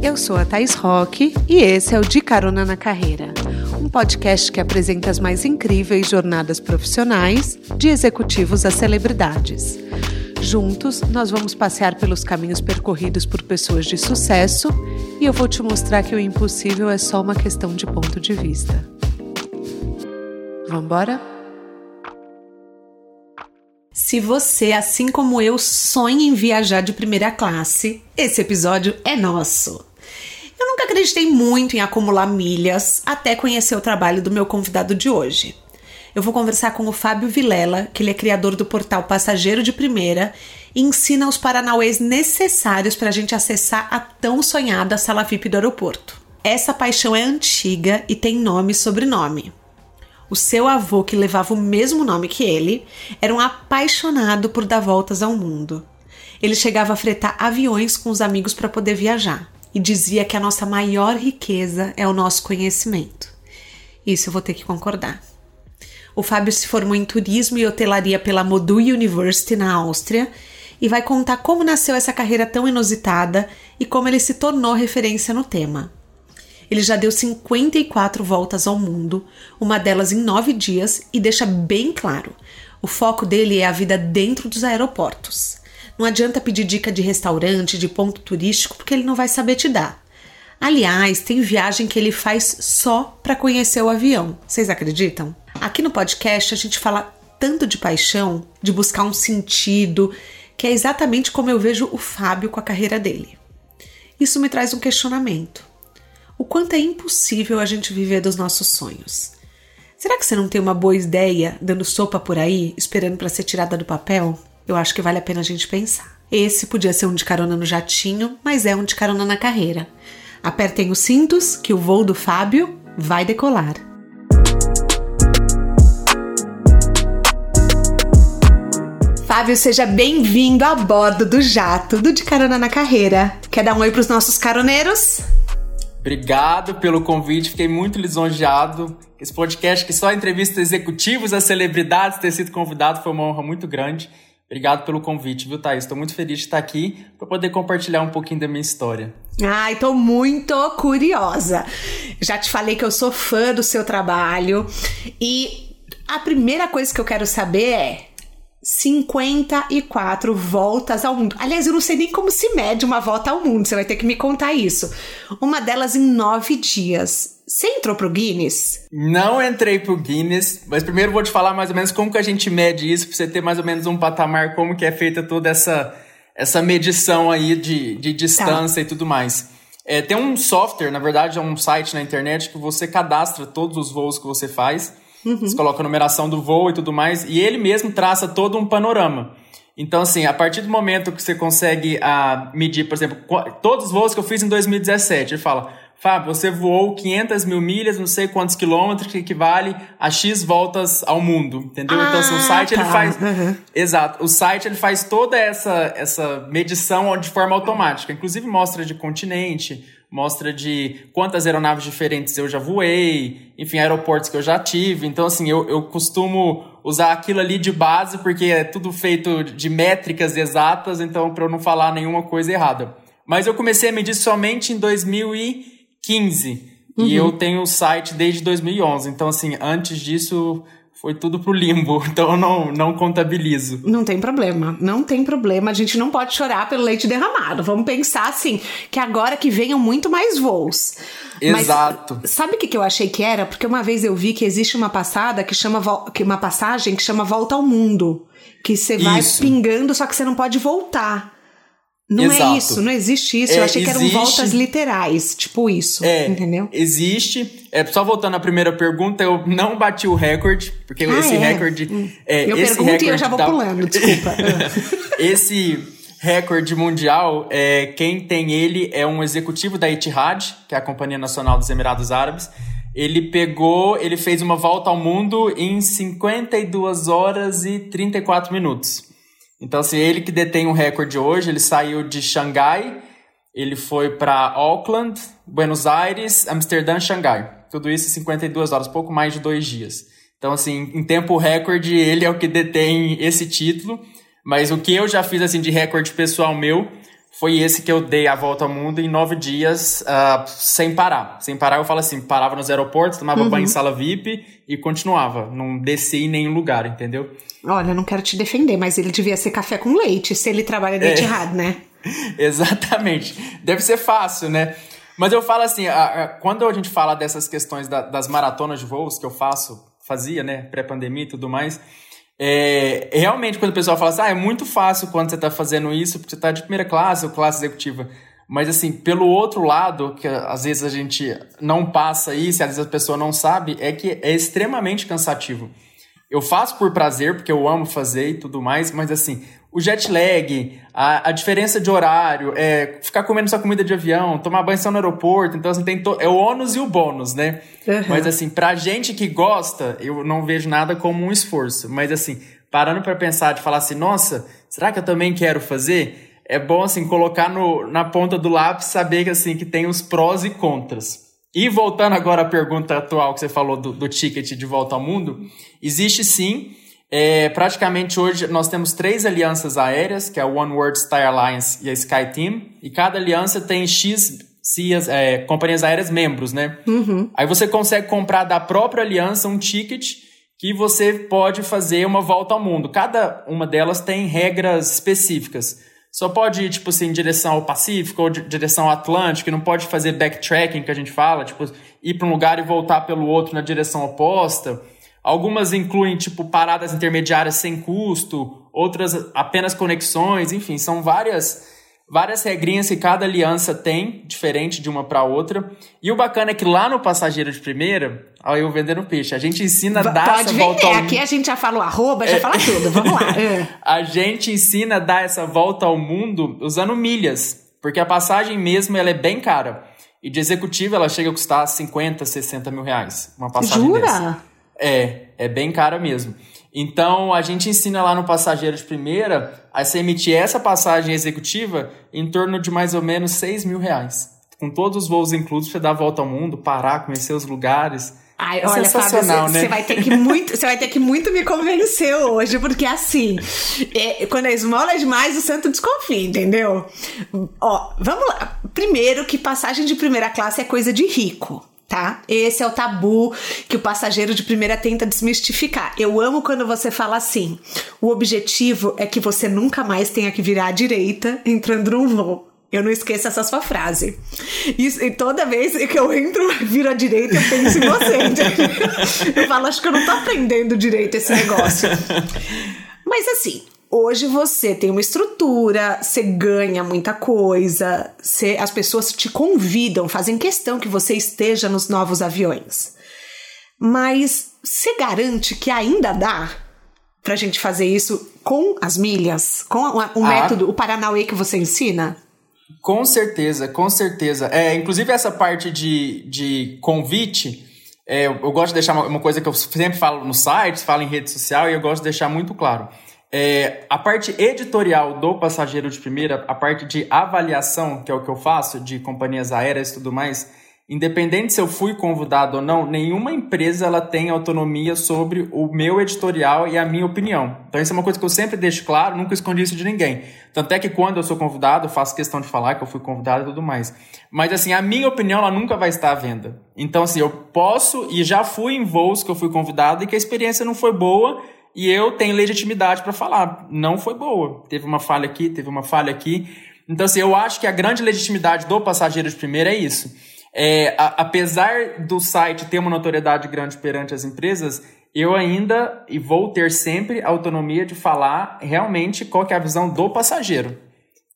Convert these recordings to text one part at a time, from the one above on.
Eu sou a Thais Roque e esse é o De Carona na Carreira, um podcast que apresenta as mais incríveis jornadas profissionais, de executivos a celebridades. Juntos, nós vamos passear pelos caminhos percorridos por pessoas de sucesso e eu vou te mostrar que o impossível é só uma questão de ponto de vista. Vamos embora? Se você, assim como eu, sonha em viajar de primeira classe, esse episódio é nosso. Eu nunca acreditei muito em acumular milhas até conhecer o trabalho do meu convidado de hoje. Eu vou conversar com o Fábio Vilela, que ele é criador do portal Passageiro de Primeira e ensina os paranauês necessários para a gente acessar a tão sonhada sala VIP do aeroporto. Essa paixão é antiga e tem nome e sobrenome. O seu avô, que levava o mesmo nome que ele, era um apaixonado por dar voltas ao mundo. Ele chegava a fretar aviões com os amigos para poder viajar e dizia que a nossa maior riqueza é o nosso conhecimento. Isso eu vou ter que concordar. O Fábio se formou em turismo e hotelaria pela Modul University na Áustria e vai contar como nasceu essa carreira tão inusitada e como ele se tornou referência no tema. Ele já deu 54 voltas ao mundo, uma delas em nove dias, e deixa bem claro: o foco dele é a vida dentro dos aeroportos. Não adianta pedir dica de restaurante, de ponto turístico, porque ele não vai saber te dar. Aliás, tem viagem que ele faz só para conhecer o avião. Vocês acreditam? Aqui no podcast a gente fala tanto de paixão, de buscar um sentido, que é exatamente como eu vejo o Fábio com a carreira dele. Isso me traz um questionamento o quanto é impossível a gente viver dos nossos sonhos. Será que você não tem uma boa ideia dando sopa por aí, esperando para ser tirada do papel? Eu acho que vale a pena a gente pensar. Esse podia ser um de carona no jatinho, mas é um de carona na carreira. Apertem os cintos que o voo do Fábio vai decolar. Fábio, seja bem-vindo a bordo do jato do De Carona na Carreira. Quer dar um oi para os nossos caroneiros? Obrigado pelo convite, fiquei muito lisonjeado. Esse podcast que só entrevista executivos a celebridades, ter sido convidado foi uma honra muito grande. Obrigado pelo convite, viu, Thaís? Estou muito feliz de estar aqui para poder compartilhar um pouquinho da minha história. Ai, estou muito curiosa. Já te falei que eu sou fã do seu trabalho e a primeira coisa que eu quero saber é 54 voltas ao mundo. Aliás, eu não sei nem como se mede uma volta ao mundo, você vai ter que me contar isso. Uma delas em nove dias. Você entrou pro Guinness? Não entrei pro Guinness, mas primeiro vou te falar mais ou menos como que a gente mede isso, pra você ter mais ou menos um patamar, como que é feita toda essa, essa medição aí de, de distância tá. e tudo mais. É, tem um software, na verdade é um site na internet que você cadastra todos os voos que você faz Uhum. Você coloca a numeração do voo e tudo mais, e ele mesmo traça todo um panorama. Então, assim, a partir do momento que você consegue a, ah, medir, por exemplo, todos os voos que eu fiz em 2017, ele fala, Fábio, você voou 500 mil milhas, não sei quantos quilômetros, que equivale a X voltas ao mundo, entendeu? Ah, então, assim, o ah, site tá. ele faz... Uhum. Exato. O site ele faz toda essa, essa medição de forma automática. Inclusive mostra de continente, mostra de quantas aeronaves diferentes eu já voei, enfim, aeroportos que eu já tive. Então, assim, eu, eu costumo usar aquilo ali de base, porque é tudo feito de métricas exatas, então, para eu não falar nenhuma coisa errada. Mas eu comecei a medir somente em 2015. Uhum. E eu tenho o site desde 2011. Então, assim, antes disso foi tudo pro limbo, então eu não, não contabilizo. Não tem problema, não tem problema. A gente não pode chorar pelo leite derramado. Vamos pensar assim, que agora que venham muito mais voos. Exato. Mas, sabe o que, que eu achei que era? Porque uma vez eu vi que existe uma passada que chama que uma passagem que chama Volta ao Mundo. Que você vai Isso. pingando, só que você não pode voltar. Não é Exato. é isso, não existe isso. É, eu achei que eram voltas literais, tipo isso, é, entendeu? Existe. É, só voltando à primeira pergunta, eu não bati o recorde, porque ah, esse é? recorde. Hum. É, eu esse pergunto recorde e eu já vou da... pulando, desculpa. esse recorde mundial, é, quem tem ele é um executivo da Etihad, que é a Companhia Nacional dos Emirados Árabes. Ele pegou, ele fez uma volta ao mundo em 52 horas e 34 minutos. Então, assim, ele que detém o recorde hoje, ele saiu de Xangai, ele foi para Auckland, Buenos Aires, Amsterdã, Xangai. Tudo isso em 52 horas, pouco mais de dois dias. Então, assim, em tempo recorde, ele é o que detém esse título. Mas o que eu já fiz, assim, de recorde pessoal meu foi esse que eu dei a volta ao mundo em nove dias, uh, sem parar. Sem parar, eu falo assim, parava nos aeroportos, tomava uhum. banho em sala VIP e continuava. Não descia em nenhum lugar, entendeu? Olha, não quero te defender, mas ele devia ser café com leite, se ele trabalha de é. errado, né? Exatamente. Deve ser fácil, né? Mas eu falo assim, a, a, quando a gente fala dessas questões da, das maratonas de voos que eu faço, fazia, né, pré-pandemia e tudo mais, é, realmente, quando o pessoal fala assim, ah, é muito fácil quando você está fazendo isso, porque você está de primeira classe ou classe executiva. Mas, assim, pelo outro lado, que às vezes a gente não passa isso, às vezes a pessoa não sabe, é que é extremamente cansativo. Eu faço por prazer, porque eu amo fazer e tudo mais, mas, assim, o jet lag, a, a diferença de horário, é, ficar comendo sua comida de avião, tomar banho só no aeroporto, então assim, tem é o ônus e o bônus, né? Uhum. Mas assim, pra gente que gosta, eu não vejo nada como um esforço. Mas assim, parando para pensar, de falar assim, nossa, será que eu também quero fazer? É bom assim, colocar no, na ponta do lápis, saber que assim, que tem os prós e contras. E voltando agora à pergunta atual que você falou do, do ticket de volta ao mundo, existe sim é, praticamente hoje nós temos três alianças aéreas, que é a One World Star Alliance e a SkyTeam, e cada aliança tem X CIAs, é, companhias aéreas membros, né? Uhum. Aí você consegue comprar da própria aliança um ticket que você pode fazer uma volta ao mundo. Cada uma delas tem regras específicas. Só pode ir, tipo assim, em direção ao Pacífico ou direção ao Atlântico, não pode fazer backtracking, que a gente fala, tipo, ir para um lugar e voltar pelo outro na direção oposta. Algumas incluem, tipo, paradas intermediárias sem custo, outras apenas conexões, enfim, são várias várias regrinhas que cada aliança tem, diferente de uma para outra. E o bacana é que lá no Passageiro de Primeira, olha eu vendendo peixe, a gente ensina a dar Pode essa vender. volta ao Aqui a gente já fala o arroba, já é. fala tudo, vamos lá. É. a gente ensina a dar essa volta ao mundo usando milhas, porque a passagem mesmo ela é bem cara. E de executiva ela chega a custar 50, 60 mil reais. Uma passagem Jura? Dessa. É, é bem cara mesmo. Então, a gente ensina lá no passageiro de primeira a se emitir essa passagem executiva em torno de mais ou menos 6 mil reais. Com todos os voos inclusos, você dá a volta ao mundo, parar, conhecer os lugares. Ai, é olha, sensacional, Fábio, né? Você vai ter que muito, você vai ter que muito me convencer hoje, porque assim, é, quando a esmola é demais, o santo desconfia, entendeu? Ó, vamos lá. Primeiro que passagem de primeira classe é coisa de rico tá? Esse é o tabu que o passageiro de primeira tenta desmistificar. Eu amo quando você fala assim: o objetivo é que você nunca mais tenha que virar à direita entrando num voo. Eu não esqueço essa sua frase. Isso, e toda vez que eu entro, viro à direita, eu penso em você. Eu falo, acho que eu não tô aprendendo direito esse negócio. Mas assim, Hoje você tem uma estrutura, você ganha muita coisa, você, as pessoas te convidam, fazem questão que você esteja nos novos aviões. Mas você garante que ainda dá pra gente fazer isso com as milhas, com o ah. método, o Paranauê que você ensina? Com certeza, com certeza. É, inclusive essa parte de, de convite, é, eu gosto de deixar uma, uma coisa que eu sempre falo no site, falo em rede social e eu gosto de deixar muito claro. É, a parte editorial do passageiro de primeira, a parte de avaliação, que é o que eu faço, de companhias aéreas e tudo mais, independente se eu fui convidado ou não, nenhuma empresa ela tem autonomia sobre o meu editorial e a minha opinião. Então isso é uma coisa que eu sempre deixo claro, nunca escondi isso de ninguém. Tanto é que quando eu sou convidado, faço questão de falar que eu fui convidado e tudo mais. Mas assim, a minha opinião ela nunca vai estar à venda. Então assim, eu posso e já fui em voos que eu fui convidado e que a experiência não foi boa, e eu tenho legitimidade para falar, não foi boa. Teve uma falha aqui, teve uma falha aqui. Então, assim, eu acho que a grande legitimidade do passageiro de primeira é isso. É, a, apesar do site ter uma notoriedade grande perante as empresas, eu ainda e vou ter sempre a autonomia de falar realmente qual é a visão do passageiro.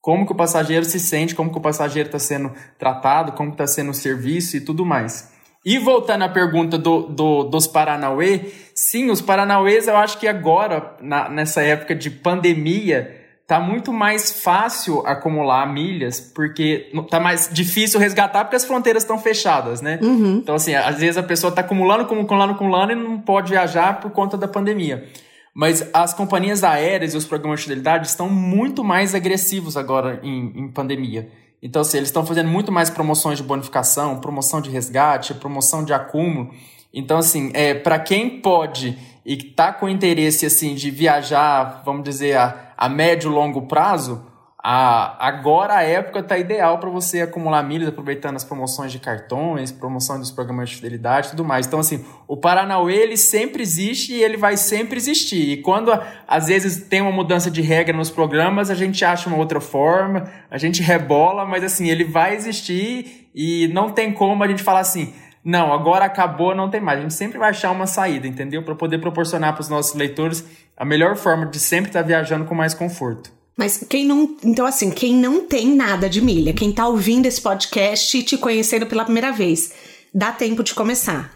Como que o passageiro se sente, como que o passageiro está sendo tratado, como está sendo o serviço e tudo mais. E voltando à pergunta do, do, dos Paranauê, sim, os Paranauês eu acho que agora, na, nessa época de pandemia, tá muito mais fácil acumular milhas, porque tá mais difícil resgatar porque as fronteiras estão fechadas, né? Uhum. Então, assim, às vezes a pessoa tá acumulando, acumulando, acumulando e não pode viajar por conta da pandemia. Mas as companhias aéreas e os programas de fidelidade estão muito mais agressivos agora em, em pandemia. Então, assim, eles estão fazendo muito mais promoções de bonificação, promoção de resgate, promoção de acúmulo. Então, assim, é, para quem pode e está com interesse assim de viajar, vamos dizer, a, a médio e longo prazo, a, agora a época tá ideal para você acumular milhas, aproveitando as promoções de cartões, promoção dos programas de fidelidade tudo mais. Então, assim, o Paranauê, ele sempre existe e ele vai sempre existir. E quando, às vezes, tem uma mudança de regra nos programas, a gente acha uma outra forma, a gente rebola, mas, assim, ele vai existir e não tem como a gente falar assim, não, agora acabou, não tem mais. A gente sempre vai achar uma saída, entendeu? Para poder proporcionar para os nossos leitores a melhor forma de sempre estar tá viajando com mais conforto. Mas quem não. Então, assim, quem não tem nada de milha, quem tá ouvindo esse podcast e te conhecendo pela primeira vez, dá tempo de começar.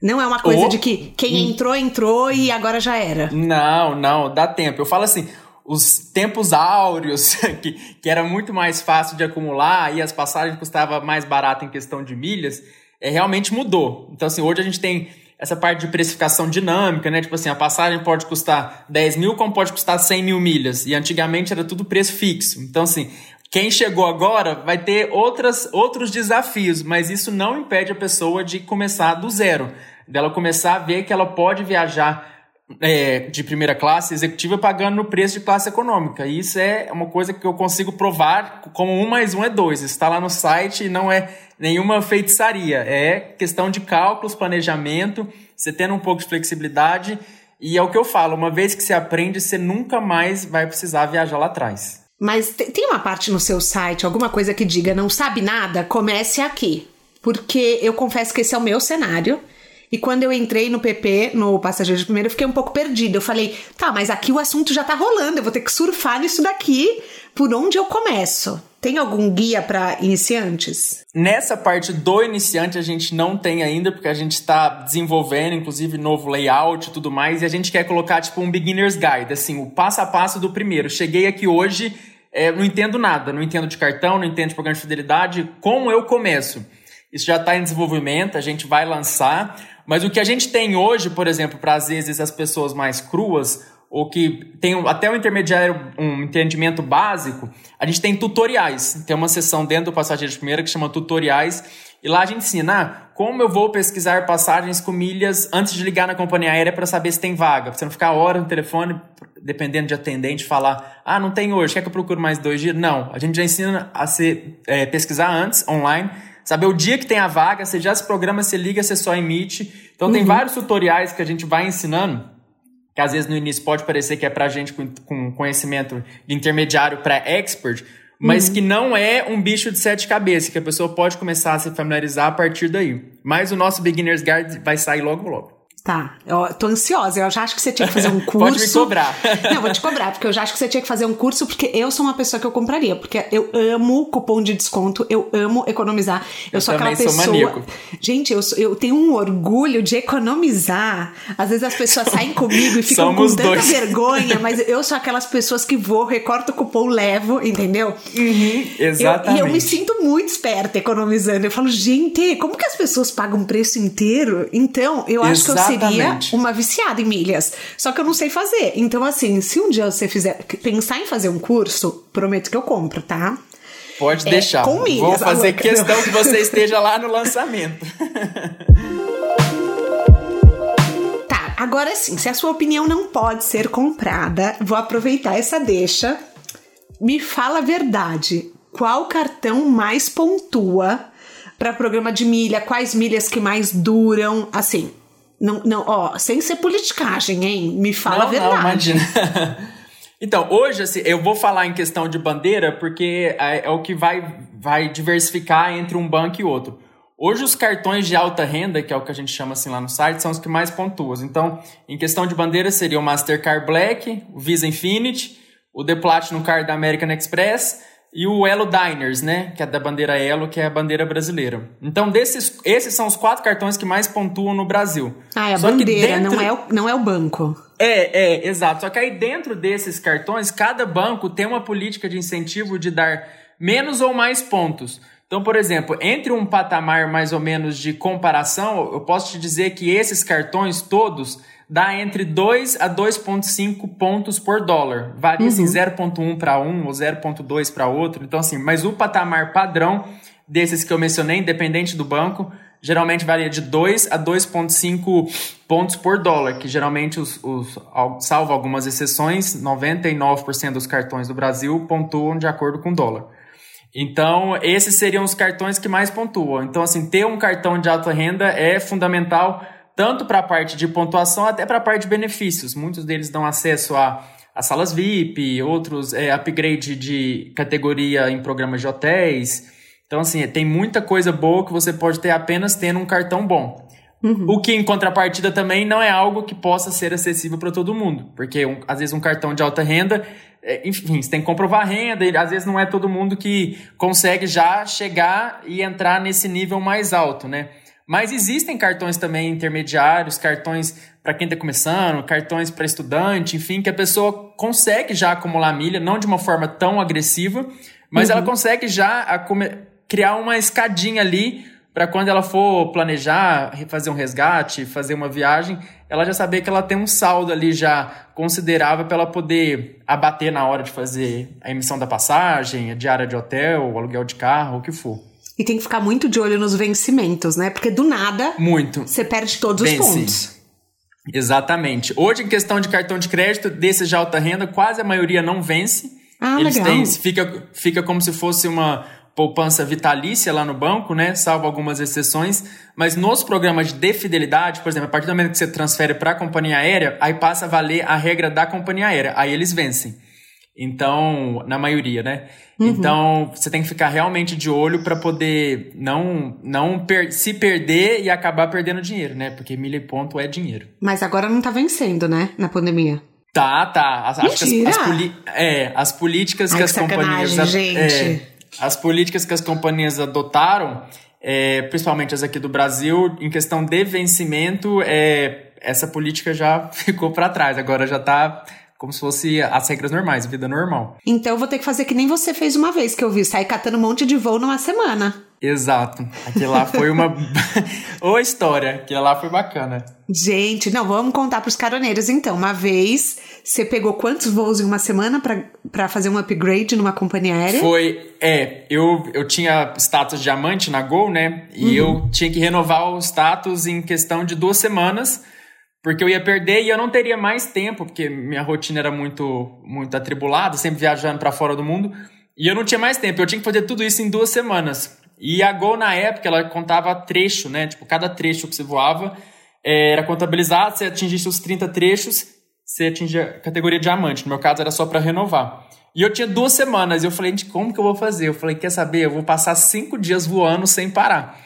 Não é uma coisa oh. de que quem entrou, entrou e agora já era. Não, não, dá tempo. Eu falo assim, os tempos áureos, que, que era muito mais fácil de acumular e as passagens custavam mais barato em questão de milhas, é, realmente mudou. Então, assim, hoje a gente tem essa parte de precificação dinâmica, né? Tipo assim, a passagem pode custar 10 mil, como pode custar 100 mil milhas. E antigamente era tudo preço fixo. Então, assim, quem chegou agora vai ter outras, outros desafios, mas isso não impede a pessoa de começar do zero. Dela começar a ver que ela pode viajar é, de primeira classe executiva pagando no preço de classe econômica. E isso é uma coisa que eu consigo provar como um mais um é dois. Está lá no site e não é nenhuma feitiçaria. É questão de cálculos, planejamento, você tendo um pouco de flexibilidade. E é o que eu falo, uma vez que você aprende, você nunca mais vai precisar viajar lá atrás. Mas tem uma parte no seu site, alguma coisa que diga não sabe nada? Comece aqui. Porque eu confesso que esse é o meu cenário. E quando eu entrei no PP, no passageiro de primeiro, eu fiquei um pouco perdida. Eu falei, tá, mas aqui o assunto já tá rolando, eu vou ter que surfar nisso daqui. Por onde eu começo? Tem algum guia para iniciantes? Nessa parte do iniciante a gente não tem ainda, porque a gente está desenvolvendo, inclusive, novo layout e tudo mais, e a gente quer colocar tipo um beginner's guide, assim, o passo a passo do primeiro. Cheguei aqui hoje, é, não entendo nada, não entendo de cartão, não entendo de programa de fidelidade, como eu começo? Isso já está em desenvolvimento, a gente vai lançar. Mas o que a gente tem hoje, por exemplo, para às vezes as pessoas mais cruas, ou que tem até um intermediário, um entendimento básico, a gente tem tutoriais. Tem uma seção dentro do Passageiro de Primeira que chama Tutoriais, e lá a gente ensina ah, como eu vou pesquisar passagens com milhas antes de ligar na companhia aérea para saber se tem vaga. Pra você não ficar hora no telefone, dependendo de atendente, falar, ah, não tem hoje, quer que eu procure mais dois dias? Não, a gente já ensina a ser, é, pesquisar antes, online, Saber o dia que tem a vaga, você já se programa, você liga, você só emite. Então uhum. tem vários tutoriais que a gente vai ensinando, que às vezes no início pode parecer que é pra gente com, com conhecimento de intermediário para expert, mas uhum. que não é um bicho de sete cabeças, que a pessoa pode começar a se familiarizar a partir daí. Mas o nosso Beginner's Guide vai sair logo logo. Tá, eu tô ansiosa. Eu já acho que você tinha que fazer um curso. Pode me cobrar. Não, vou te cobrar, porque eu já acho que você tinha que fazer um curso, porque eu sou uma pessoa que eu compraria. Porque eu amo cupom de desconto, eu amo economizar. Eu, eu sou aquela pessoa. Sou maníaco. Gente, eu, eu tenho um orgulho de economizar. Às vezes as pessoas saem comigo e ficam Somos com tanta dois. vergonha, mas eu sou aquelas pessoas que vou, recorto o cupom, levo, entendeu? Uhum, exatamente. Eu, e eu me sinto muito esperta economizando. Eu falo, gente, como que as pessoas pagam o preço inteiro? Então, eu acho que eu seria seria uma viciada em milhas. Só que eu não sei fazer. Então, assim, se um dia você fizer pensar em fazer um curso, prometo que eu compro, tá? Pode é, deixar. Com milhas, Vou fazer questão que você esteja lá no lançamento. tá, agora sim, se a sua opinião não pode ser comprada, vou aproveitar essa deixa. Me fala a verdade. Qual cartão mais pontua para programa de milha? Quais milhas que mais duram? Assim, não, não, ó, sem ser politicagem, hein? Me fala não, a verdade. Não, imagina. então, hoje, assim, eu vou falar em questão de bandeira porque é, é o que vai, vai diversificar entre um banco e outro. Hoje, os cartões de alta renda, que é o que a gente chama assim lá no site, são os que mais pontuam. Então, em questão de bandeira, seria o Mastercard Black, o Visa Infinity, o The Platinum Card da American Express e o Elo Diners, né? Que é da bandeira Elo, que é a bandeira brasileira. Então, desses, esses são os quatro cartões que mais pontuam no Brasil. Ah, é a Só bandeira, dentro... não, é o, não é o banco. É, é, exato. Só que aí dentro desses cartões, cada banco tem uma política de incentivo de dar menos ou mais pontos. Então, por exemplo, entre um patamar mais ou menos de comparação, eu posso te dizer que esses cartões todos dá entre 2 a 2,5 pontos por dólar. Varia uhum. assim, 0,1 para um ou 0,2 para outro. Então, assim, mas o patamar padrão desses que eu mencionei, independente do banco, geralmente varia de 2 a 2,5 pontos por dólar, que geralmente, os, os, salvo algumas exceções, 99% dos cartões do Brasil pontuam de acordo com o dólar. Então, esses seriam os cartões que mais pontuam. Então, assim, ter um cartão de alta renda é fundamental tanto para a parte de pontuação até para a parte de benefícios. Muitos deles dão acesso a, a salas VIP, outros é, upgrade de categoria em programas de hotéis. Então, assim, tem muita coisa boa que você pode ter apenas tendo um cartão bom. Uhum. O que, em contrapartida, também não é algo que possa ser acessível para todo mundo. Porque, um, às vezes, um cartão de alta renda, é, enfim, você tem que comprovar a renda, e às vezes não é todo mundo que consegue já chegar e entrar nesse nível mais alto, né? Mas existem cartões também intermediários, cartões para quem está começando, cartões para estudante, enfim, que a pessoa consegue já acumular milha, não de uma forma tão agressiva, mas uhum. ela consegue já criar uma escadinha ali para quando ela for planejar, fazer um resgate, fazer uma viagem, ela já saber que ela tem um saldo ali já considerável para ela poder abater na hora de fazer a emissão da passagem, a diária de hotel, o aluguel de carro, o que for. E tem que ficar muito de olho nos vencimentos, né? Porque do nada muito você perde todos Vence. os pontos. Exatamente. Hoje, em questão de cartão de crédito, desses de alta renda, quase a maioria não vence. Ah, Eles legal. têm, fica, fica como se fosse uma poupança vitalícia lá no banco, né? Salvo algumas exceções. Mas nos programas de fidelidade, por exemplo, a partir do momento que você transfere para a companhia aérea, aí passa a valer a regra da companhia aérea. Aí eles vencem. Então, na maioria, né? Uhum. Então, você tem que ficar realmente de olho para poder não não per se perder e acabar perdendo dinheiro, né? Porque milha e ponto é dinheiro. Mas agora não tá vencendo, né? Na pandemia. Tá, tá. As, Mentira. acho que as, as, é, as políticas Ai, que as companhias. Gente. É, as políticas que as companhias adotaram, é, principalmente as aqui do Brasil, em questão de vencimento, é, essa política já ficou para trás. Agora já está como se fosse as regras normais, vida normal. Então eu vou ter que fazer que nem você fez uma vez que eu vi, sair catando um monte de voo numa semana. Exato. Aquilo lá foi uma. Ô história, aquilo lá foi bacana. Gente, não, vamos contar pros caroneiros então. Uma vez, você pegou quantos voos em uma semana para fazer um upgrade numa companhia aérea? Foi, é, eu, eu tinha status diamante na Gol, né? E uhum. eu tinha que renovar o status em questão de duas semanas, porque eu ia perder e eu não teria mais tempo, porque minha rotina era muito, muito atribulada, sempre viajando para fora do mundo. E eu não tinha mais tempo, eu tinha que fazer tudo isso em duas semanas. E a Gol, na época, ela contava trecho, né? Tipo, cada trecho que você voava é, era contabilizado, você atingisse os 30 trechos, você atingia a categoria diamante. No meu caso, era só para renovar. E eu tinha duas semanas. E eu falei, gente, como que eu vou fazer? Eu falei, quer saber? Eu vou passar cinco dias voando sem parar.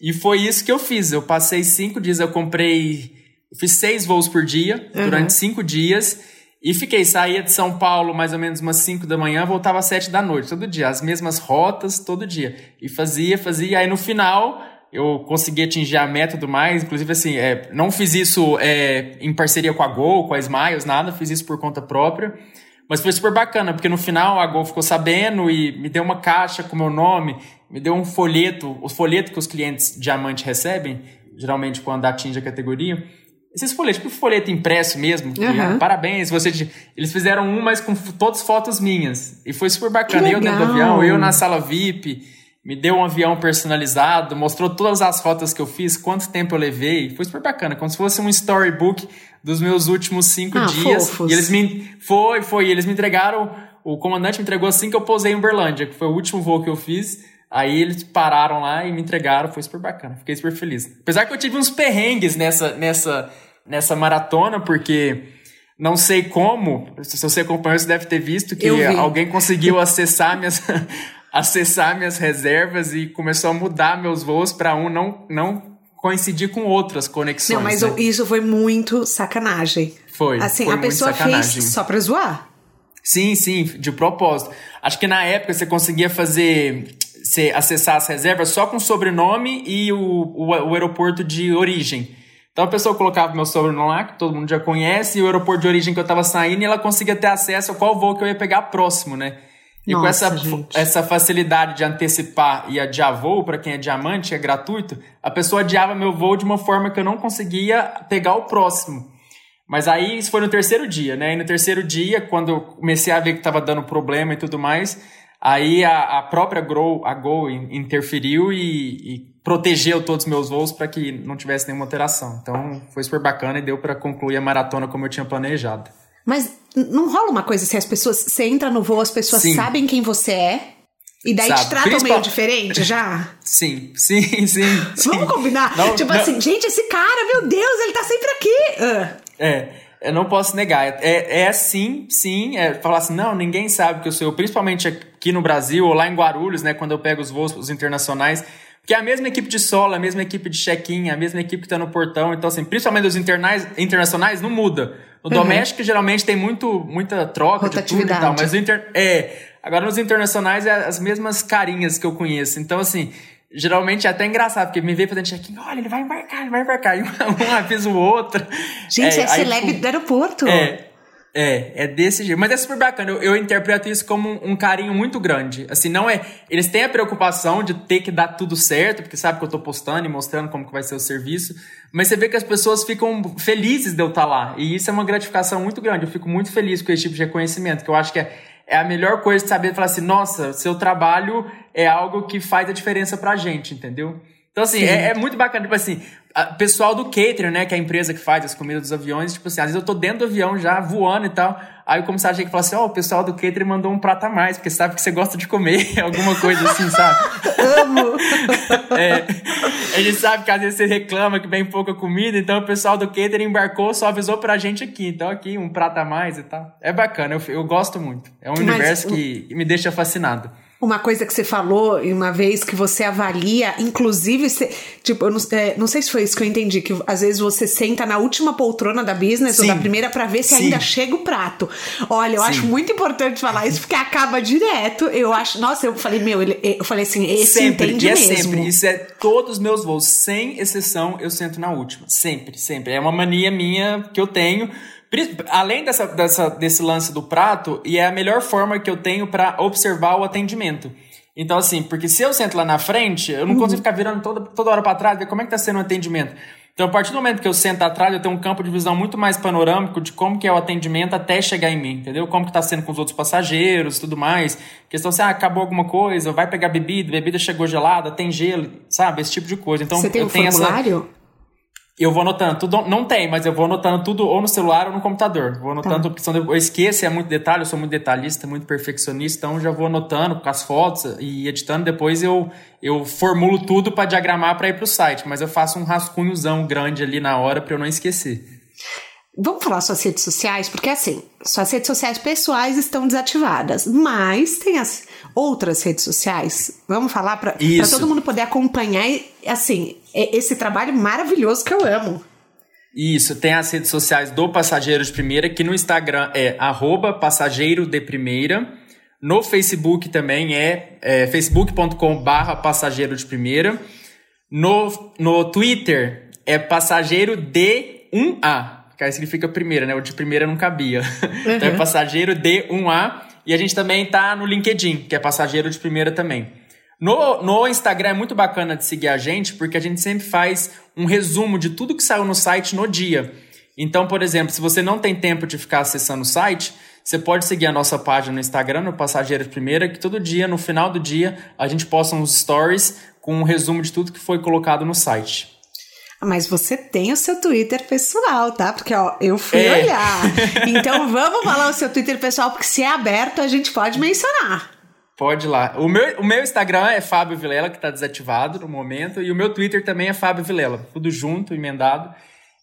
E foi isso que eu fiz. Eu passei cinco dias, eu comprei. Eu fiz seis voos por dia, uhum. durante cinco dias. E fiquei, saía de São Paulo mais ou menos umas 5 da manhã, voltava às 7 da noite, todo dia, as mesmas rotas, todo dia. E fazia, fazia, aí no final eu consegui atingir a meta tudo mais, inclusive assim, é, não fiz isso é, em parceria com a Gol, com a Smiles, nada, fiz isso por conta própria. Mas foi super bacana, porque no final a Gol ficou sabendo e me deu uma caixa com meu nome, me deu um folheto, os folhetos que os clientes diamante recebem, geralmente quando atinge a categoria, esses folhetos, tipo folheto impresso mesmo. Uhum. parabéns, você. Eles fizeram um, mas com todas fotos minhas. E foi super bacana. Eu dentro do avião, eu na sala VIP, me deu um avião personalizado, mostrou todas as fotos que eu fiz, quanto tempo eu levei. Foi super bacana, como se fosse um storybook dos meus últimos cinco ah, dias. Fofos. E eles me. Foi, foi. Eles me entregaram. O comandante me entregou assim que eu posei em Uberlândia, que foi o último voo que eu fiz. Aí eles pararam lá e me entregaram, foi super bacana, fiquei super feliz. Apesar que eu tive uns perrengues nessa, nessa, nessa maratona, porque não sei como, se você acompanhou, você deve ter visto que alguém conseguiu acessar minhas, acessar minhas reservas e começou a mudar meus voos para um não, não coincidir com outras conexões. Não, mas né? isso foi muito sacanagem. Foi. Assim, foi a pessoa fez só pra zoar. Sim, sim, de propósito. Acho que na época você conseguia fazer você acessar as reservas só com o sobrenome e o, o, o, aeroporto de origem. Então a pessoa colocava meu sobrenome lá, que todo mundo já conhece, e o aeroporto de origem que eu estava saindo, e ela conseguia ter acesso a qual voo que eu ia pegar próximo, né? E Nossa, com essa, essa facilidade de antecipar e adiar voo, para quem é diamante, é gratuito, a pessoa adiava meu voo de uma forma que eu não conseguia pegar o próximo. Mas aí isso foi no terceiro dia, né? E no terceiro dia, quando eu comecei a ver que estava dando problema e tudo mais, Aí a, a própria Grow, a Go interferiu e, e protegeu todos os meus voos para que não tivesse nenhuma alteração. Então foi super bacana e deu para concluir a maratona como eu tinha planejado. Mas não rola uma coisa se as pessoas. Você entra no voo, as pessoas sim. sabem quem você é. E daí Sabe, te tratam principal... meio diferente já? Sim, sim, sim. sim. Vamos combinar? Não, tipo não. assim, gente, esse cara, meu Deus, ele tá sempre aqui. Uh. É, eu não posso negar. É, é sim, sim. É falar assim, não, ninguém sabe que eu sou eu, principalmente aqui no Brasil ou lá em Guarulhos, né, quando eu pego os voos os internacionais. Porque é a mesma equipe de solo, a mesma equipe de check-in, a mesma equipe que tá no portão. Então, assim, principalmente os internais, internacionais, não muda. No uhum. doméstico, geralmente, tem muito, muita troca de tudo e tal. Mas inter... É. Agora, nos internacionais, é as mesmas carinhas que eu conheço. Então, assim, geralmente é até engraçado, porque me vê fazendo check-in, olha, ele vai embarcar, ele vai embarcar. E um, um avisa o outro. Gente, é, é celebre tipo, do aeroporto. É, é, é desse jeito. Mas é super bacana. Eu, eu interpreto isso como um, carinho muito grande. Assim, não é. Eles têm a preocupação de ter que dar tudo certo, porque sabe que eu tô postando e mostrando como que vai ser o serviço. Mas você vê que as pessoas ficam felizes de eu estar tá lá. E isso é uma gratificação muito grande. Eu fico muito feliz com esse tipo de reconhecimento, que eu acho que é, é a melhor coisa de saber falar assim, nossa, seu trabalho é algo que faz a diferença pra gente, entendeu? Então, assim, é, é, muito bacana. Tipo assim, pessoal do catering, né, que é a empresa que faz as comidas dos aviões, tipo assim, às vezes eu tô dentro do avião já, voando e tal, aí o comissário chega e fala assim, ó, oh, o pessoal do catering mandou um prato a mais, porque sabe que você gosta de comer, alguma coisa assim, sabe? Amo! é, a gente sabe que às vezes você reclama que vem pouca comida, então o pessoal do catering embarcou, só avisou pra gente aqui, então aqui um prato a mais e tal. É bacana, eu, eu gosto muito. É um Mas, universo que me deixa fascinado. Uma coisa que você falou uma vez que você avalia, inclusive, você, tipo, eu não, é, não, sei se foi isso que eu entendi, que às vezes você senta na última poltrona da business Sim. ou da primeira para ver se Sim. ainda chega o prato. Olha, eu Sim. acho muito importante falar isso porque acaba direto. Eu acho, nossa, eu falei, meu, ele, eu falei assim, esse sempre, entende e é mesmo. sempre, isso é todos os meus voos, sem exceção, eu sento na última. Sempre, sempre. É uma mania minha que eu tenho Além dessa, dessa, desse lance do prato, e é a melhor forma que eu tenho para observar o atendimento. Então, assim, porque se eu sento lá na frente, eu não uhum. consigo ficar virando toda, toda hora para trás, ver como é que tá sendo o atendimento. Então, a partir do momento que eu sento atrás, eu tenho um campo de visão muito mais panorâmico de como que é o atendimento até chegar em mim, entendeu? Como que tá sendo com os outros passageiros tudo mais. Questão assim, ah, acabou alguma coisa, vai pegar bebida, bebida chegou gelada, tem gelo, sabe? Esse tipo de coisa. Então, Você tem eu um tenho formulário? essa eu vou anotando tudo, não tem, mas eu vou anotando tudo ou no celular ou no computador. Vou anotando, tá. porque eu esqueço, é muito detalhe, eu sou muito detalhista, muito perfeccionista, então já vou anotando com as fotos e editando, depois eu, eu formulo tudo para diagramar para ir para o site, mas eu faço um rascunhozão grande ali na hora para eu não esquecer. Vamos falar suas redes sociais, porque assim, suas redes sociais pessoais estão desativadas, mas tem as outras redes sociais. Vamos falar para todo mundo poder acompanhar, assim, esse trabalho maravilhoso que eu amo. Isso, tem as redes sociais do Passageiro de Primeira, que no Instagram é arroba passageiro de primeira. No Facebook também é, é facebook.com barra passageiro de primeira. No, no Twitter é passageiro de 1A que aí significa primeira, né? O de primeira não cabia. Uhum. então é passageiro D1A. E a gente também tá no LinkedIn, que é passageiro de primeira também. No, no Instagram é muito bacana de seguir a gente, porque a gente sempre faz um resumo de tudo que saiu no site no dia. Então, por exemplo, se você não tem tempo de ficar acessando o site, você pode seguir a nossa página no Instagram, no Passageiro de Primeira, que todo dia, no final do dia, a gente posta uns stories com um resumo de tudo que foi colocado no site. Mas você tem o seu Twitter pessoal, tá? Porque, ó, eu fui é. olhar. Então vamos falar o seu Twitter pessoal, porque se é aberto, a gente pode mencionar. Pode ir lá. O meu, o meu Instagram é Fábio Vilela, que está desativado no momento, e o meu Twitter também é Fábio Vilela. Tudo junto, emendado.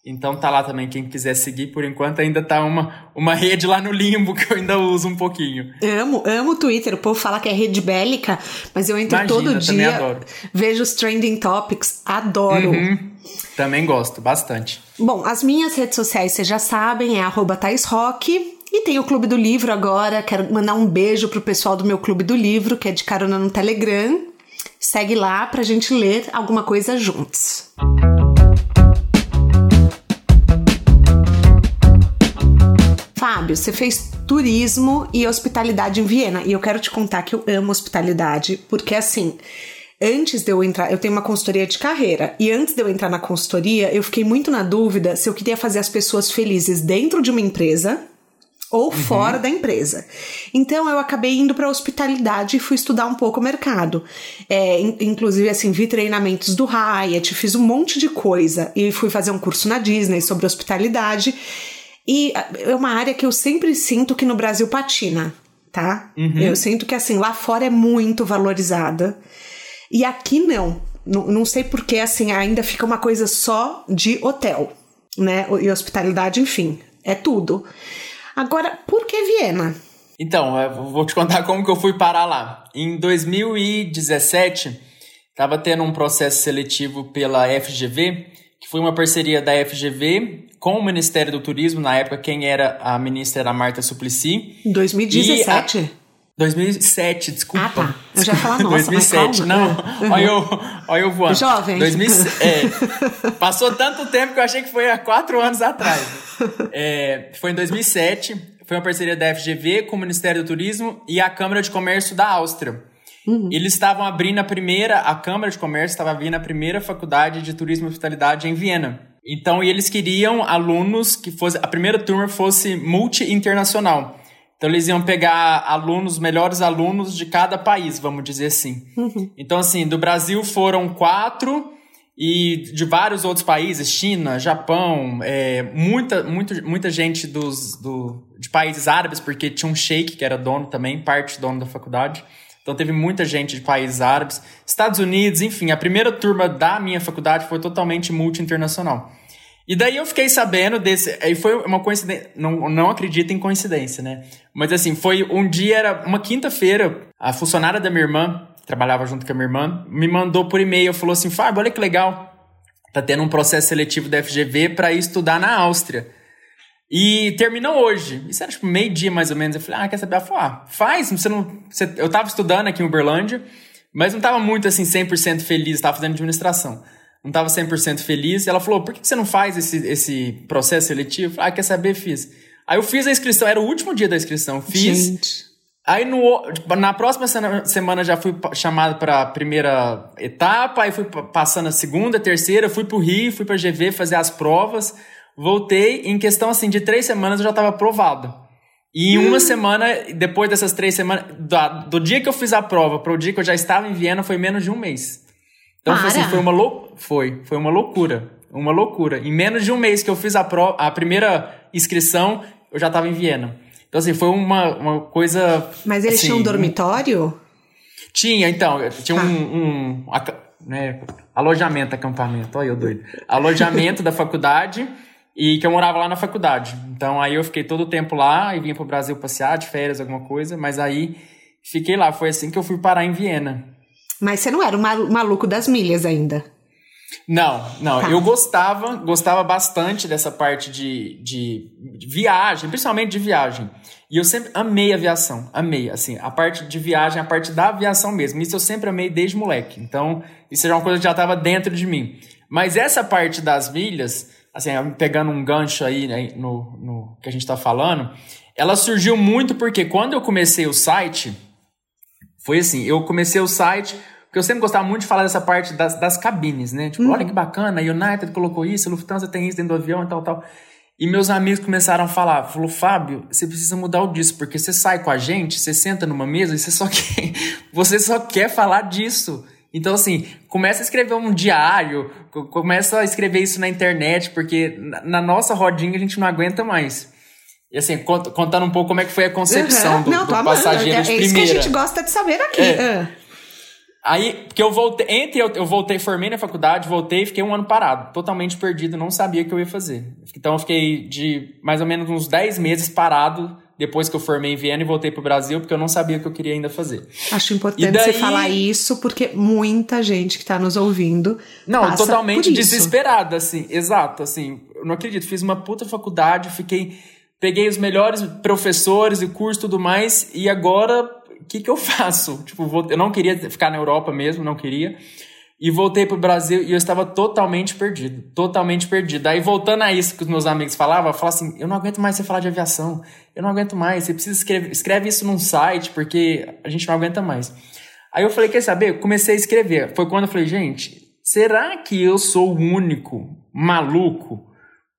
Então tá lá também quem quiser seguir. Por enquanto ainda tá uma, uma rede lá no limbo que eu ainda uso um pouquinho. Amo, amo o Twitter. O povo fala que é rede bélica, mas eu entro Imagina, todo dia, adoro. vejo os trending topics, adoro. Uhum. Também gosto, bastante. Bom, as minhas redes sociais vocês já sabem, é arroba Rock. E tem o Clube do Livro agora. Quero mandar um beijo pro pessoal do meu Clube do Livro, que é de carona no Telegram. Segue lá pra gente ler alguma coisa juntos. Fábio, você fez turismo e hospitalidade em Viena. E eu quero te contar que eu amo hospitalidade, porque assim, antes de eu entrar, eu tenho uma consultoria de carreira, e antes de eu entrar na consultoria, eu fiquei muito na dúvida se eu queria fazer as pessoas felizes dentro de uma empresa ou uhum. fora da empresa. Então eu acabei indo para hospitalidade e fui estudar um pouco o mercado. É, inclusive, assim, vi treinamentos do Hyatt, fiz um monte de coisa e fui fazer um curso na Disney sobre hospitalidade. E é uma área que eu sempre sinto que no Brasil patina, tá? Uhum. Eu sinto que assim, lá fora é muito valorizada. E aqui não. Não, não sei porque, assim, ainda fica uma coisa só de hotel, né? E hospitalidade, enfim, é tudo. Agora, por que Viena? Então, eu vou te contar como que eu fui parar lá. Em 2017, estava tendo um processo seletivo pela FGV, que foi uma parceria da FGV com o Ministério do Turismo, na época quem era a ministra era a Marta Suplicy. 2017? 2007, desculpa. Ah, tá. Eu já ia falar, nossa, 2007, não. Uhum. Olha, eu, olha eu voando. Jovem. 2000, é, passou tanto tempo que eu achei que foi há quatro anos atrás. É, foi em 2007, foi uma parceria da FGV com o Ministério do Turismo e a Câmara de Comércio da Áustria. Uhum. Eles estavam abrindo a primeira, a Câmara de Comércio estava abrindo a primeira faculdade de Turismo e Hospitalidade em Viena. Então, eles queriam alunos que fosse, a primeira turma fosse multi-internacional. Então eles iam pegar alunos, melhores alunos de cada país, vamos dizer assim. Uhum. Então, assim, do Brasil foram quatro e de vários outros países, China, Japão, é, muita, muita, muita gente dos, do, de países árabes, porque tinha um sheik que era dono também, parte dono da faculdade. Então teve muita gente de países árabes, Estados Unidos, enfim, a primeira turma da minha faculdade foi totalmente multi-internacional. E daí eu fiquei sabendo desse. Aí foi uma coincidência. Não, não acredito em coincidência, né? Mas assim, foi um dia, era uma quinta-feira, a funcionária da minha irmã, que trabalhava junto com a minha irmã, me mandou por e-mail, falou assim: Fábio, olha que legal. Tá tendo um processo seletivo da FGV para ir estudar na Áustria. E terminou hoje. Isso era tipo meio-dia mais ou menos. Eu falei, ah, quer saber? Ela falou, ah, faz. Você não, você... Eu tava estudando aqui em Uberlândia, mas não tava muito assim 100% feliz, tava fazendo administração não estava 100% feliz. E ela falou: por que você não faz esse, esse processo seletivo? Ah, quer saber? Fiz. Aí eu fiz a inscrição, era o último dia da inscrição. Fiz. Gente. Aí no, tipo, na próxima semana já fui chamado para a primeira etapa, aí fui passando a segunda, terceira, fui para o Rio, fui para a GV fazer as provas, voltei, em questão assim de três semanas eu já estava aprovado. E em hum. uma semana, depois dessas três semanas, do, do dia que eu fiz a prova para o dia que eu já estava em Viena, foi menos de um mês. Então, foi, assim, foi uma lou... foi, foi uma loucura. Uma loucura. Em menos de um mês que eu fiz a, pro... a primeira inscrição, eu já estava em Viena. Então, assim, foi uma, uma coisa. Mas eles assim, tinham um dormitório? Tinha, então. Tinha ah. um, um né, alojamento, acampamento. Olha eu doido. Alojamento da faculdade e que eu morava lá na faculdade. Então, aí eu fiquei todo o tempo lá e vinha para o Brasil passear de férias, alguma coisa. Mas aí fiquei lá. Foi assim que eu fui parar em Viena. Mas você não era o maluco das milhas ainda. Não, não. Tá. Eu gostava, gostava bastante dessa parte de, de, de, viagem, principalmente de viagem. E eu sempre amei aviação, amei, assim, a parte de viagem, a parte da aviação mesmo. Isso eu sempre amei desde moleque. Então, isso era uma coisa que já estava dentro de mim. Mas essa parte das milhas, assim, pegando um gancho aí né, no, no que a gente está falando, ela surgiu muito porque quando eu comecei o site, foi assim, eu comecei o site porque eu sempre gostava muito de falar dessa parte das, das cabines, né? Tipo, uhum. olha que bacana, a United colocou isso, a Lufthansa tem isso dentro do avião e tal, tal. E meus amigos começaram a falar, falou, Fábio, você precisa mudar o disso, porque você sai com a gente, você senta numa mesa e você só quer, você só quer falar disso. Então, assim, começa a escrever um diário, começa a escrever isso na internet, porque na nossa rodinha a gente não aguenta mais. E assim, contando um pouco como é que foi a concepção uhum. do, não, do passageiro é, de primeira. É isso que a gente gosta de saber aqui. É. Uh. Aí, porque eu voltei, entre eu, eu voltei, formei na faculdade, voltei e fiquei um ano parado, totalmente perdido, não sabia o que eu ia fazer. Então eu fiquei de mais ou menos uns 10 meses parado depois que eu formei em Viena e voltei para o Brasil, porque eu não sabia o que eu queria ainda fazer. Acho importante daí... você falar isso, porque muita gente que está nos ouvindo. Não, totalmente desesperada, assim, exato, assim, eu não acredito, fiz uma puta faculdade, fiquei. Peguei os melhores professores e curso e tudo mais, e agora o que, que eu faço? Tipo, eu não queria ficar na Europa mesmo, não queria. E voltei pro Brasil e eu estava totalmente perdido. Totalmente perdido. Aí, voltando a isso que os meus amigos falavam, eu falava assim: eu não aguento mais você falar de aviação. Eu não aguento mais. Você precisa escrever, escreve isso num site, porque a gente não aguenta mais. Aí eu falei: quer saber? Comecei a escrever. Foi quando eu falei: gente, será que eu sou o único maluco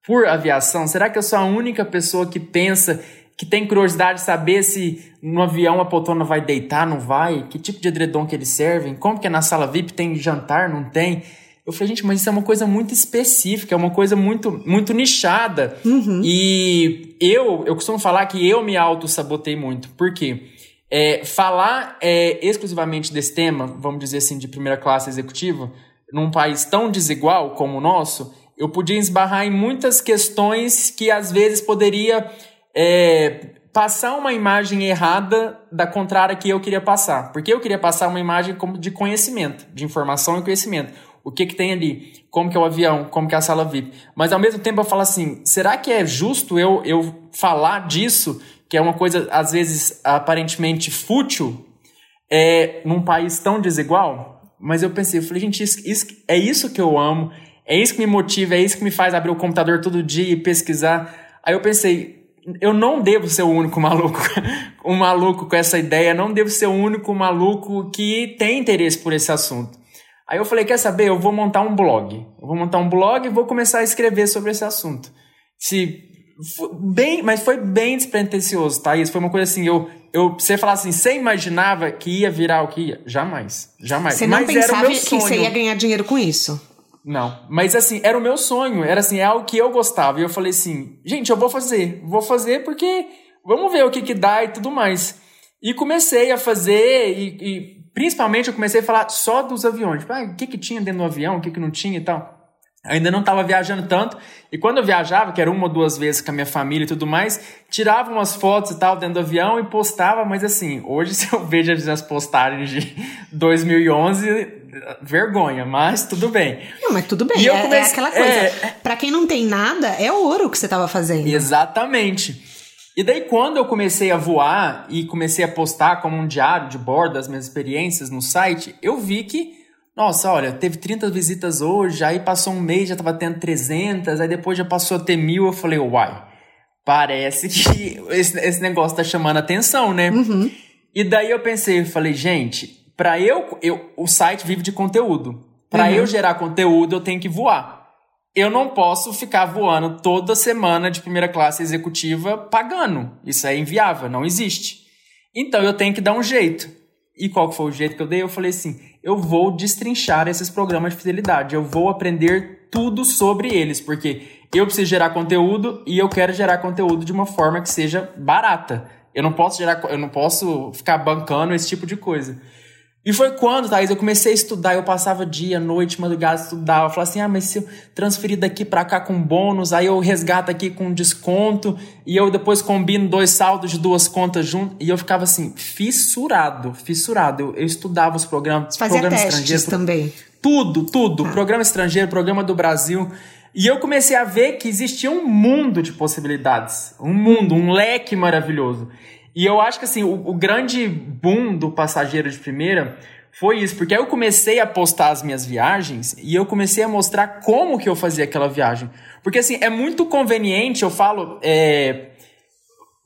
por aviação? Será que eu sou a única pessoa que pensa que tem curiosidade de saber se no avião a poltrona vai deitar, não vai, que tipo de edredom que eles servem, como que é na sala VIP, tem jantar, não tem. Eu falei, gente, mas isso é uma coisa muito específica, é uma coisa muito, muito nichada. Uhum. E eu, eu costumo falar que eu me auto-sabotei muito. Por quê? É, falar é, exclusivamente desse tema, vamos dizer assim, de primeira classe executiva, num país tão desigual como o nosso, eu podia esbarrar em muitas questões que às vezes poderia é, passar uma imagem errada da contrária que eu queria passar. Porque eu queria passar uma imagem de conhecimento, de informação e conhecimento. O que, que tem ali? Como que é o avião? Como que é a sala VIP? Mas ao mesmo tempo eu falo assim, será que é justo eu, eu falar disso, que é uma coisa às vezes aparentemente fútil, é, num país tão desigual? Mas eu pensei, eu falei, gente, isso, isso, é isso que eu amo, é isso que me motiva, é isso que me faz abrir o computador todo dia e pesquisar. Aí eu pensei, eu não devo ser o único maluco, um maluco com essa ideia, não devo ser o único maluco que tem interesse por esse assunto. Aí eu falei, quer saber? Eu vou montar um blog. Eu vou montar um blog e vou começar a escrever sobre esse assunto. Se bem, mas foi bem despretensioso, tá? Isso foi uma coisa assim, eu eu você falar assim, você imaginava que ia virar o que ia? Jamais, jamais. Você não mas pensava que você ia ganhar dinheiro com isso? Não, mas assim, era o meu sonho, era assim, é algo que eu gostava. E eu falei assim, gente, eu vou fazer, vou fazer porque vamos ver o que que dá e tudo mais. E comecei a fazer e, e principalmente eu comecei a falar só dos aviões. Tipo, ah, o que que tinha dentro do avião, o que que não tinha e tal. Ainda não estava viajando tanto. E quando eu viajava, que era uma ou duas vezes com a minha família e tudo mais, tirava umas fotos e tal dentro do avião e postava. Mas assim, hoje se eu vejo as postagens de 2011, vergonha, mas tudo bem. Não, mas tudo bem. E é, comecei, é aquela coisa. É, para quem não tem nada, é ouro que você estava fazendo. Exatamente. E daí, quando eu comecei a voar e comecei a postar como um diário de bordo das minhas experiências no site, eu vi que, nossa, olha, teve 30 visitas hoje, aí passou um mês, já tava tendo 300, aí depois já passou a ter mil. Eu falei, uai, parece que esse, esse negócio tá chamando atenção, né? Uhum. E daí eu pensei, eu falei, gente, para eu, eu, o site vive de conteúdo. Para uhum. eu gerar conteúdo, eu tenho que voar. Eu não posso ficar voando toda semana de primeira classe executiva pagando. Isso é inviável, não existe. Então eu tenho que dar um jeito. E qual foi o jeito que eu dei? Eu falei assim: eu vou destrinchar esses programas de fidelidade. Eu vou aprender tudo sobre eles, porque eu preciso gerar conteúdo e eu quero gerar conteúdo de uma forma que seja barata. Eu não posso gerar, eu não posso ficar bancando esse tipo de coisa. E foi quando, Thaís, eu comecei a estudar, eu passava dia, noite, madrugada, estudava. Eu falava assim, ah, mas se eu transferir daqui para cá com bônus, aí eu resgato aqui com desconto, e eu depois combino dois saldos de duas contas junto. E eu ficava assim, fissurado, fissurado. Eu, eu estudava os programas, Fazia programa testes também. Tudo, tudo. Ah. Programa estrangeiro, programa do Brasil. E eu comecei a ver que existia um mundo de possibilidades. Um mundo, um leque maravilhoso. E eu acho que assim, o, o grande boom do passageiro de primeira foi isso, porque aí eu comecei a postar as minhas viagens e eu comecei a mostrar como que eu fazia aquela viagem. Porque assim, é muito conveniente, eu falo. É,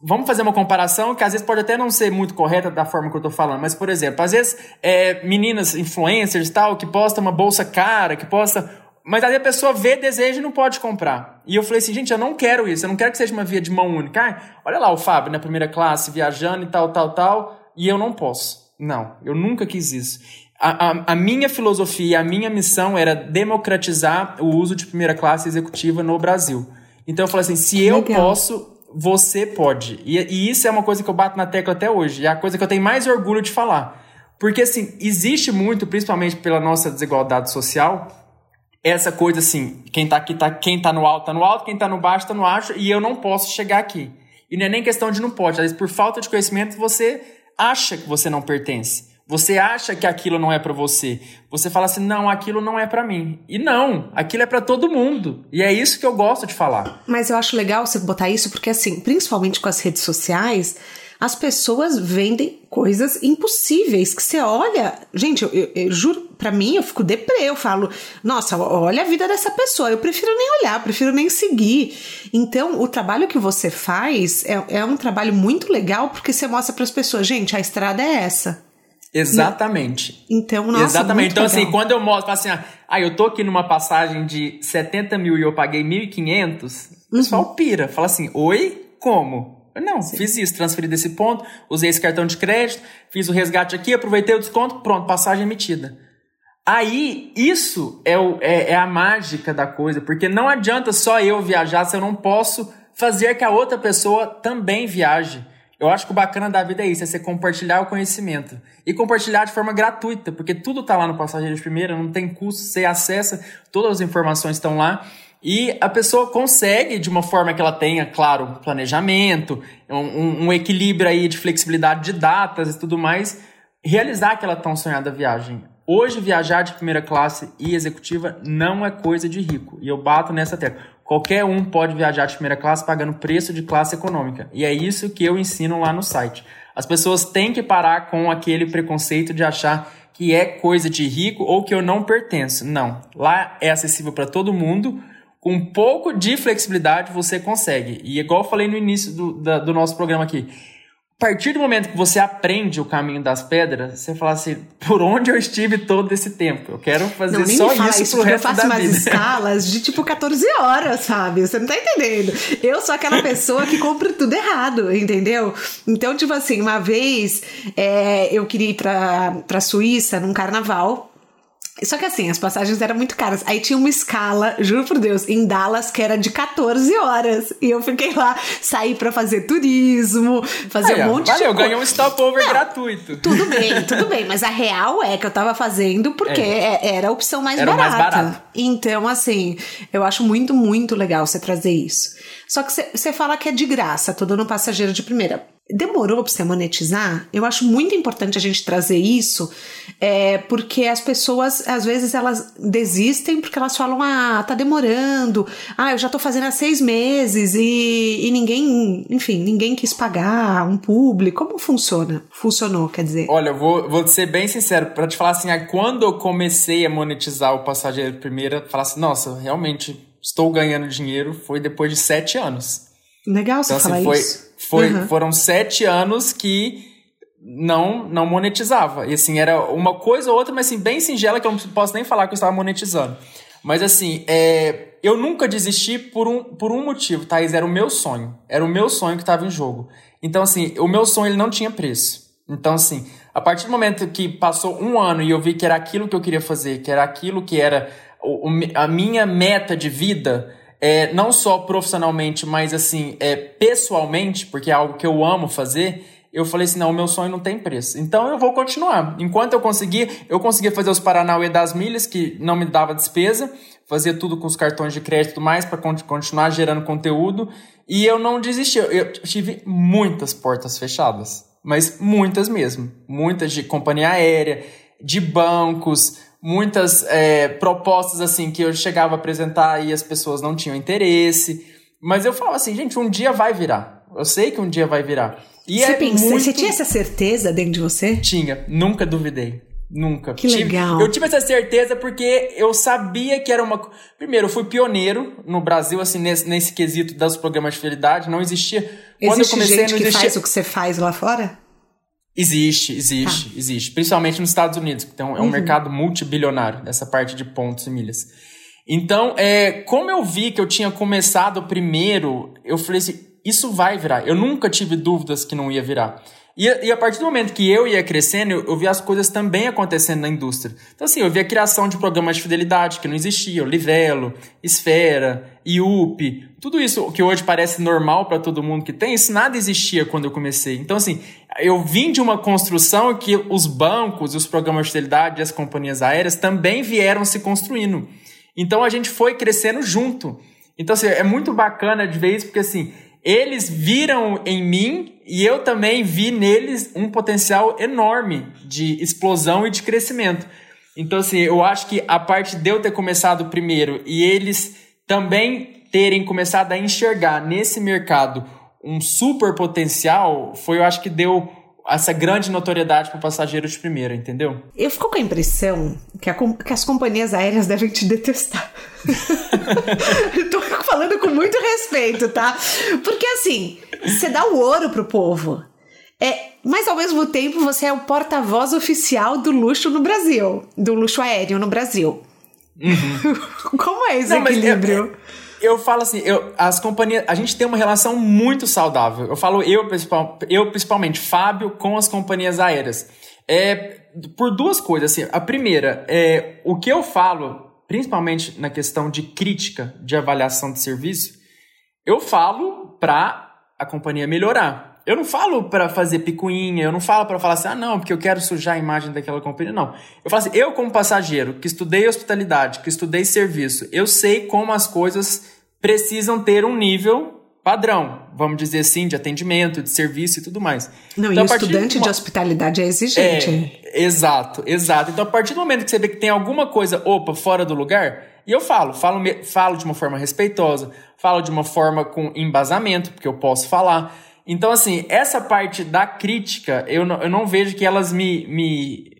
vamos fazer uma comparação que às vezes pode até não ser muito correta da forma que eu tô falando, mas por exemplo, às vezes é, meninas influencers tal que postam uma bolsa cara, que posta mas aí a pessoa vê, deseja e não pode comprar. E eu falei assim, gente, eu não quero isso, eu não quero que seja uma via de mão única. Ah, olha lá o Fábio na primeira classe, viajando e tal, tal, tal, e eu não posso. Não, eu nunca quis isso. A, a, a minha filosofia, a minha missão era democratizar o uso de primeira classe executiva no Brasil. Então eu falei assim, se eu Legal. posso, você pode. E, e isso é uma coisa que eu bato na tecla até hoje. É a coisa que eu tenho mais orgulho de falar. Porque, assim, existe muito, principalmente pela nossa desigualdade social, essa coisa assim, quem tá aqui tá, quem tá no alto tá no alto, quem tá no baixo tá no baixo, e eu não posso chegar aqui. E não é nem questão de não pode, às vezes por falta de conhecimento você acha que você não pertence. Você acha que aquilo não é para você. Você fala assim: "Não, aquilo não é para mim". E não, aquilo é para todo mundo. E é isso que eu gosto de falar. Mas eu acho legal você botar isso porque assim, principalmente com as redes sociais, as pessoas vendem coisas impossíveis que você olha. Gente, eu, eu, eu juro, para mim, eu fico deprê. Eu falo, nossa, olha a vida dessa pessoa. Eu prefiro nem olhar, prefiro nem seguir. Então, o trabalho que você faz é, é um trabalho muito legal porque você mostra para as pessoas, gente, a estrada é essa. Exatamente. Então, nossa, Exatamente. Então, assim, legal. assim, quando eu mostro, assim, ah, eu tô aqui numa passagem de 70 mil e eu paguei 1.500, o pessoal uhum. pira. Fala assim, oi? Como? Não, Sim. fiz isso, transferi desse ponto, usei esse cartão de crédito, fiz o resgate aqui, aproveitei o desconto, pronto, passagem emitida. Aí, isso é, o, é, é a mágica da coisa, porque não adianta só eu viajar se eu não posso fazer que a outra pessoa também viaje. Eu acho que o bacana da vida é isso, é você compartilhar o conhecimento. E compartilhar de forma gratuita, porque tudo está lá no Passageiro de Primeira, não tem custo, você acessa, todas as informações estão lá. E a pessoa consegue, de uma forma que ela tenha, claro, planejamento, um, um equilíbrio aí de flexibilidade de datas e tudo mais, realizar aquela tão sonhada viagem. Hoje, viajar de primeira classe e executiva não é coisa de rico. E eu bato nessa tecla. Qualquer um pode viajar de primeira classe pagando preço de classe econômica. E é isso que eu ensino lá no site. As pessoas têm que parar com aquele preconceito de achar que é coisa de rico ou que eu não pertenço. Não. Lá é acessível para todo mundo. Com um pouco de flexibilidade você consegue. E igual eu falei no início do, da, do nosso programa aqui, a partir do momento que você aprende o caminho das pedras, você fala assim, por onde eu estive todo esse tempo? Eu quero fazer não, só isso, isso pro resto eu faço umas escalas de tipo 14 horas, sabe? Você não tá entendendo. Eu sou aquela pessoa que compra tudo errado, entendeu? Então, tipo assim, uma vez é, eu queria ir pra, pra Suíça num carnaval só que assim, as passagens eram muito caras. Aí tinha uma escala, juro por Deus, em Dallas que era de 14 horas. E eu fiquei lá, saí para fazer turismo, fazer Aí, um monte valeu, de coisa. ganhou um stopover gratuito. Tudo bem, tudo bem. Mas a real é que eu tava fazendo porque é. é era a opção mais era barata. mais barato. Então, assim, eu acho muito, muito legal você trazer isso. Só que você fala que é de graça, tô dando passageiro de primeira demorou para você monetizar, eu acho muito importante a gente trazer isso, é, porque as pessoas, às vezes, elas desistem porque elas falam, ah, tá demorando, ah, eu já tô fazendo há seis meses e, e ninguém, enfim, ninguém quis pagar um público. Como funciona? Funcionou, quer dizer? Olha, eu vou, vou ser bem sincero, para te falar assim, quando eu comecei a monetizar o passageiro primeira, falar assim, nossa, realmente estou ganhando dinheiro, foi depois de sete anos. Legal você então, assim, falar foi, isso. Foi, uhum. Foram sete anos que não não monetizava. E assim, era uma coisa ou outra, mas assim, bem singela, que eu não posso nem falar que eu estava monetizando. Mas assim, é, eu nunca desisti por um, por um motivo, Thaís, era o meu sonho. Era o meu sonho que estava em jogo. Então, assim, o meu sonho ele não tinha preço. Então, assim, a partir do momento que passou um ano e eu vi que era aquilo que eu queria fazer, que era aquilo que era o, a minha meta de vida, é, não só profissionalmente, mas assim, é, pessoalmente, porque é algo que eu amo fazer, eu falei assim, não, o meu sonho não tem preço. Então eu vou continuar. Enquanto eu conseguir, eu conseguia fazer os Paranauê das milhas, que não me dava despesa, fazia tudo com os cartões de crédito mais para continuar gerando conteúdo, e eu não desisti. Eu tive muitas portas fechadas, mas muitas mesmo. Muitas de companhia aérea, de bancos, muitas é, propostas assim que eu chegava a apresentar e as pessoas não tinham interesse. Mas eu falava assim, gente, um dia vai virar. Eu sei que um dia vai virar. E você, é pensa, muito... você tinha essa certeza dentro de você? Tinha, nunca duvidei. Nunca. Que tive, legal. Eu tive essa certeza porque eu sabia que era uma. Primeiro, eu fui pioneiro no Brasil, assim, nesse, nesse quesito dos programas de fidelidade. Não existia. Quando Existe eu comecei, gente não existia... que faz o que você faz lá fora? Existe, existe, tá. existe. Principalmente nos Estados Unidos, que então é um uhum. mercado multibilionário, essa parte de pontos e milhas. Então, é, como eu vi que eu tinha começado primeiro, eu falei assim, isso vai virar. Eu nunca tive dúvidas que não ia virar. E, e, a partir do momento que eu ia crescendo, eu, eu vi as coisas também acontecendo na indústria. Então, assim, eu vi a criação de programas de fidelidade que não existiam, Livelo, Esfera, IUP, tudo isso que hoje parece normal para todo mundo que tem, isso nada existia quando eu comecei. Então, assim, eu vim de uma construção que os bancos, os programas de fidelidade e as companhias aéreas também vieram se construindo. Então, a gente foi crescendo junto. Então, assim, é muito bacana de ver isso, porque, assim, eles viram em mim e eu também vi neles um potencial enorme de explosão e de crescimento. Então, assim, eu acho que a parte de eu ter começado primeiro e eles também terem começado a enxergar nesse mercado um super potencial, foi, eu acho que deu essa grande notoriedade para o passageiro de primeira, entendeu? Eu fico com a impressão que, a, que as companhias aéreas devem te detestar. Tô falando com muito respeito, tá? Porque assim, você dá o ouro pro povo. É, mas ao mesmo tempo você é o porta-voz oficial do luxo no Brasil, do luxo aéreo no Brasil. Uhum. Como é esse Não, equilíbrio? Eu falo assim, eu, as companhias, a gente tem uma relação muito saudável. Eu falo eu, eu principalmente, Fábio, com as companhias aéreas. É, por duas coisas, assim. A primeira, é, o que eu falo, principalmente na questão de crítica de avaliação de serviço, eu falo para a companhia melhorar. Eu não falo para fazer picuinha, eu não falo para falar assim, ah, não, porque eu quero sujar a imagem daquela companhia. Não. Eu falo assim, eu, como passageiro, que estudei hospitalidade, que estudei serviço, eu sei como as coisas precisam ter um nível padrão, vamos dizer assim, de atendimento, de serviço e tudo mais. Não, então, e o estudante de, uma... de, hospitalidade é exigente. É, exato, exato. Então, a partir do momento que você vê que tem alguma coisa, opa, fora do lugar, e eu falo, falo, falo de uma forma respeitosa, falo de uma forma com embasamento, porque eu posso falar. Então, assim, essa parte da crítica, eu não, eu não vejo que elas me, me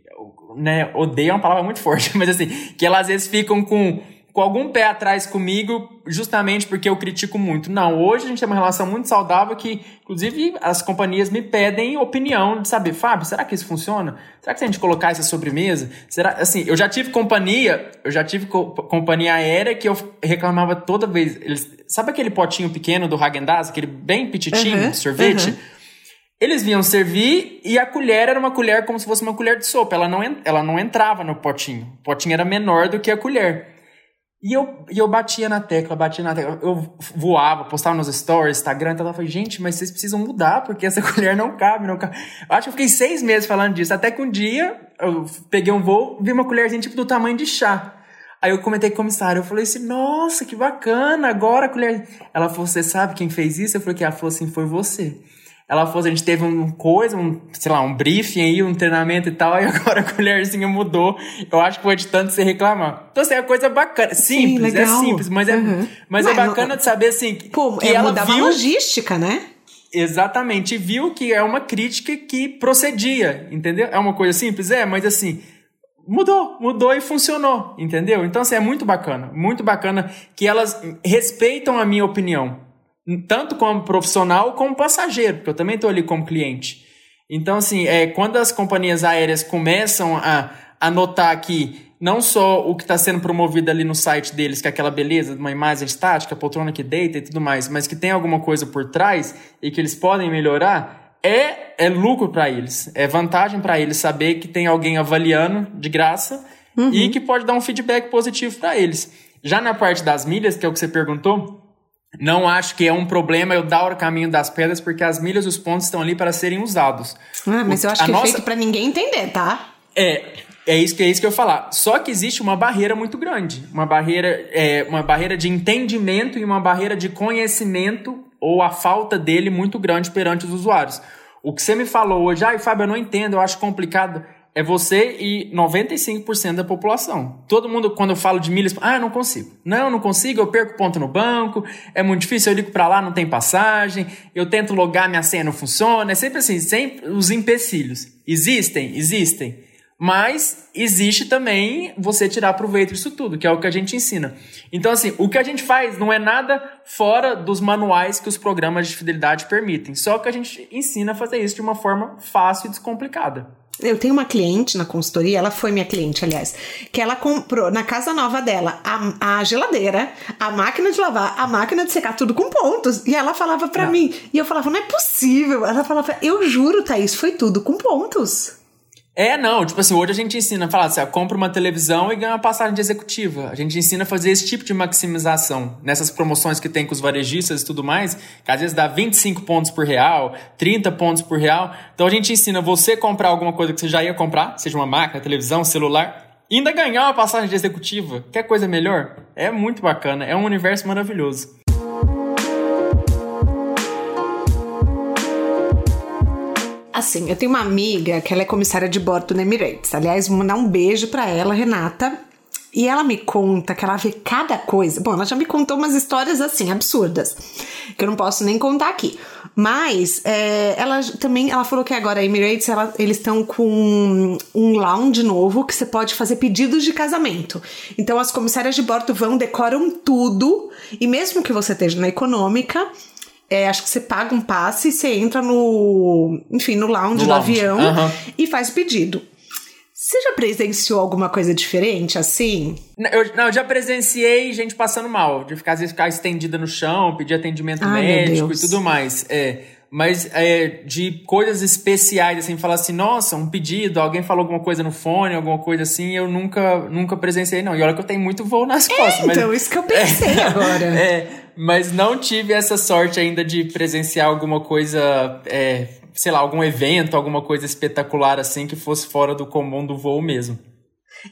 né, odeiam é uma palavra muito forte, mas assim, que elas às vezes ficam com com algum pé atrás comigo, justamente porque eu critico muito. Não, hoje a gente tem uma relação muito saudável que, inclusive, as companhias me pedem opinião de saber, Fábio, será que isso funciona? Será que se a gente colocar essa sobremesa? Será, assim, eu já tive companhia, eu já tive co companhia aérea que eu reclamava toda vez. Eles, sabe aquele potinho pequeno do Häagen-Dazs, aquele bem petitinho uhum, de sorvete? Uhum. Eles vinham servir e a colher era uma colher como se fosse uma colher de sopa. Ela não, ela não entrava no potinho. O potinho era menor do que a colher. E eu, e eu batia na tecla, batia na tecla. Eu voava, postava nos stories, Instagram, então eu falei, gente, mas vocês precisam mudar, porque essa colher não cabe, não cabe. Eu acho que eu fiquei seis meses falando disso, até que um dia eu peguei um voo, vi uma colherzinha tipo do tamanho de chá. Aí eu comentei com o comissário, eu falei assim, nossa, que bacana, agora a colher... Ela falou, você sabe quem fez isso? Eu falei que ela falou assim, foi você. Ela falou assim, a gente teve um coisa, um, sei lá, um briefing aí, um treinamento e tal, e agora a colherzinha mudou. Eu acho que foi de tanto você reclamar. Então, assim, é coisa bacana. Simples, Sim, é simples, mas, uhum. é, mas é bacana não, de saber, assim, pô, que é ela viu... a logística, né? Exatamente, viu que é uma crítica que procedia, entendeu? É uma coisa simples? É, mas assim, mudou, mudou e funcionou, entendeu? Então, assim, é muito bacana, muito bacana que elas respeitam a minha opinião tanto como profissional como passageiro, porque eu também estou ali como cliente. Então, assim, é, quando as companhias aéreas começam a, a notar que não só o que está sendo promovido ali no site deles, que é aquela beleza de uma imagem estática, poltrona que deita e tudo mais, mas que tem alguma coisa por trás e que eles podem melhorar, é, é lucro para eles. É vantagem para eles saber que tem alguém avaliando de graça uhum. e que pode dar um feedback positivo para eles. Já na parte das milhas, que é o que você perguntou, não acho que é um problema eu dar o caminho das pedras, porque as milhas e os pontos estão ali para serem usados. Ah, mas eu acho que nossa... é feito para ninguém entender, tá? É, é isso que é isso que eu falar. Só que existe uma barreira muito grande, uma barreira, é, uma barreira de entendimento e uma barreira de conhecimento ou a falta dele muito grande perante os usuários. O que você me falou hoje, ai, Fábio, eu não entendo, eu acho complicado é você e 95% da população. Todo mundo, quando eu falo de milhas, ah, eu não consigo. Não, não consigo, eu perco ponto no banco, é muito difícil, eu ligo para lá, não tem passagem, eu tento logar, minha senha não funciona. É sempre assim, sempre os empecilhos. Existem? Existem. Mas existe também você tirar proveito disso tudo, que é o que a gente ensina. Então, assim, o que a gente faz não é nada fora dos manuais que os programas de fidelidade permitem. Só que a gente ensina a fazer isso de uma forma fácil e descomplicada. Eu tenho uma cliente na consultoria, ela foi minha cliente, aliás, que ela comprou na casa nova dela a, a geladeira, a máquina de lavar, a máquina de secar, tudo com pontos. E ela falava para mim, e eu falava, não é possível. Ela falava, eu juro, Thaís, foi tudo com pontos. É, não, tipo assim, hoje a gente ensina, fala assim, compra uma televisão e ganha uma passagem de executiva. A gente ensina a fazer esse tipo de maximização nessas promoções que tem com os varejistas e tudo mais, que às vezes dá 25 pontos por real, 30 pontos por real. Então a gente ensina você comprar alguma coisa que você já ia comprar, seja uma máquina, televisão, celular, e ainda ganhar uma passagem de executiva. Quer coisa melhor? É muito bacana, é um universo maravilhoso. Assim, eu tenho uma amiga que ela é comissária de bordo no Emirates. Aliás, vou mandar um beijo para ela, Renata. E ela me conta que ela vê cada coisa. Bom, ela já me contou umas histórias assim, absurdas, que eu não posso nem contar aqui. Mas é, ela também ela falou que agora a Emirates ela, eles estão com um lounge novo que você pode fazer pedidos de casamento. Então as comissárias de bordo vão, decoram tudo, e mesmo que você esteja na econômica, é, acho que você paga um passe, você entra no, enfim, no lounge no do lounge. avião uhum. e faz o pedido. Você já presenciou alguma coisa diferente assim? Eu, não, eu já presenciei gente passando mal, de ficar, às vezes, ficar estendida no chão, pedir atendimento Ai, médico e tudo mais. É, mas é, de coisas especiais, assim, falar assim, nossa, um pedido, alguém falou alguma coisa no fone, alguma coisa assim, eu nunca, nunca presenciei, não. E olha que eu tenho muito voo nas é, costas. Então, isso que eu pensei é, agora. É, mas não tive essa sorte ainda de presenciar alguma coisa é, sei lá, algum evento, alguma coisa espetacular assim que fosse fora do comum do voo mesmo.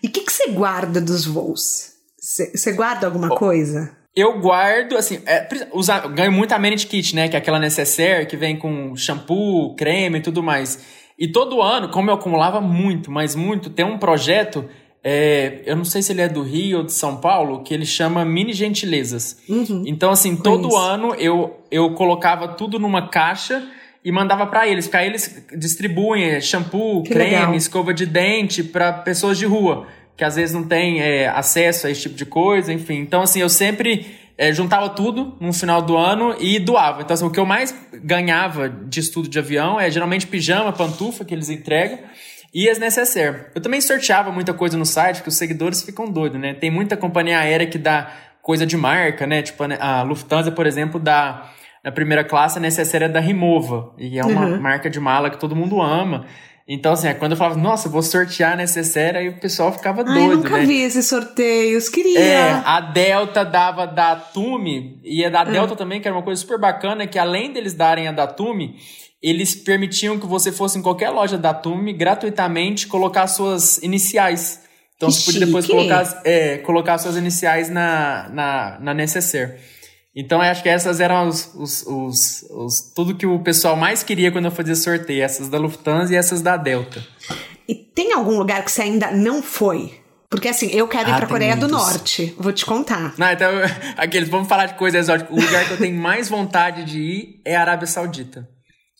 E o que, que você guarda dos voos? Você guarda alguma oh, coisa? Eu guardo, assim, é, usa, ganho muito a Manage Kit, né? Que é aquela necessaire que vem com shampoo, creme e tudo mais. E todo ano, como eu acumulava muito, mas muito, tem um projeto, é, eu não sei se ele é do Rio ou de São Paulo, que ele chama Mini Gentilezas. Uhum, então, assim, todo ano eu, eu colocava tudo numa caixa e mandava para eles, porque aí eles distribuem shampoo, que creme, legal. escova de dente para pessoas de rua, que às vezes não tem é, acesso a esse tipo de coisa, enfim. Então, assim, eu sempre é, juntava tudo no final do ano e doava. Então, assim, o que eu mais ganhava de estudo de avião é geralmente pijama, pantufa que eles entregam e as necessaire. Eu também sorteava muita coisa no site, porque os seguidores ficam doidos, né? Tem muita companhia aérea que dá coisa de marca, né? Tipo, a Lufthansa, por exemplo, dá na primeira classe, a necessária é da Remova. E é uma uhum. marca de mala que todo mundo ama. Então, assim, é quando eu falava, nossa, vou sortear a necessária, aí o pessoal ficava Ai, doido, eu nunca né? vi esses sorteios, queria. É, a Delta dava da Tume, e a da uhum. Delta também, que era uma coisa super bacana, que além deles darem a da Tume, eles permitiam que você fosse em qualquer loja da Tume, gratuitamente, colocar suas iniciais. Então, que você podia depois colocar, é, colocar suas iniciais na, na, na necessaire. Então, eu acho que essas eram os, os, os, os, tudo que o pessoal mais queria quando eu fazia sorteio. Essas da Lufthansa e essas da Delta. E tem algum lugar que você ainda não foi? Porque assim, eu quero ir ah, pra Coreia muitos. do Norte. Vou te contar. Não, então, aqueles, vamos falar de coisa exótica. O lugar que eu tenho mais vontade de ir é a Arábia Saudita.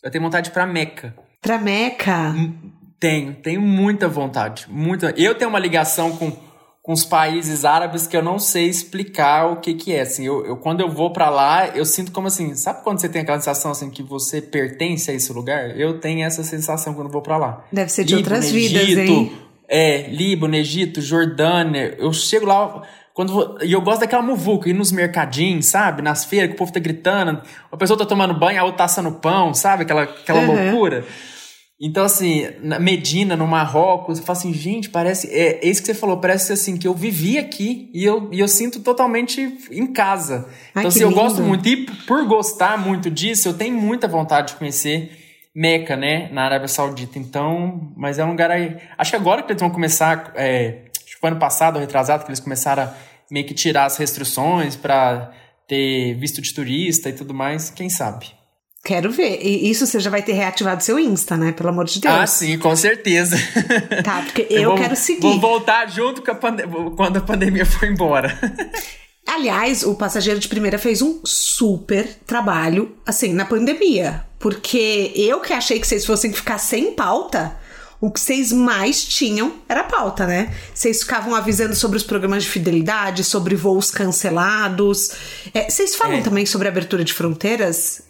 Eu tenho vontade de ir pra Meca. Pra Meca? Hum, tenho, tenho muita vontade. Muita. Eu tenho uma ligação com com os países árabes que eu não sei explicar o que que é. Assim, eu, eu quando eu vou para lá, eu sinto como assim, sabe quando você tem aquela sensação assim que você pertence a esse lugar? Eu tenho essa sensação quando eu vou para lá. Deve ser de Líbano, outras vidas, Egito, hein? É, Líbano, Egito, Jordânia. Eu chego lá quando vou, e eu gosto daquela muvuca, ir nos mercadinhos, sabe? Nas feiras que o povo tá gritando, a pessoa tá tomando banho, a outra tá assando pão, sabe? Aquela, aquela uhum. loucura. Então, assim, na Medina, no Marrocos, eu falo assim, gente, parece. É, é isso que você falou, parece assim, que eu vivi aqui e eu, e eu sinto totalmente em casa. Ai, então, assim, eu gosto muito. E por gostar muito disso, eu tenho muita vontade de conhecer Meca, né, na Arábia Saudita. Então, mas é um lugar aí. Acho que agora que eles vão começar. É, acho que ano passado, retrasado, que eles começaram a meio que tirar as restrições para ter visto de turista e tudo mais, quem sabe? Quero ver. E isso você já vai ter reativado seu Insta, né? Pelo amor de Deus. Ah, sim, com certeza. Tá, porque eu, eu vou, quero seguir. Vou voltar junto com a quando a pandemia for embora. Aliás, o Passageiro de Primeira fez um super trabalho, assim, na pandemia. Porque eu que achei que vocês fossem ficar sem pauta, o que vocês mais tinham era pauta, né? Vocês ficavam avisando sobre os programas de fidelidade, sobre voos cancelados. É, vocês falam é. também sobre abertura de fronteiras?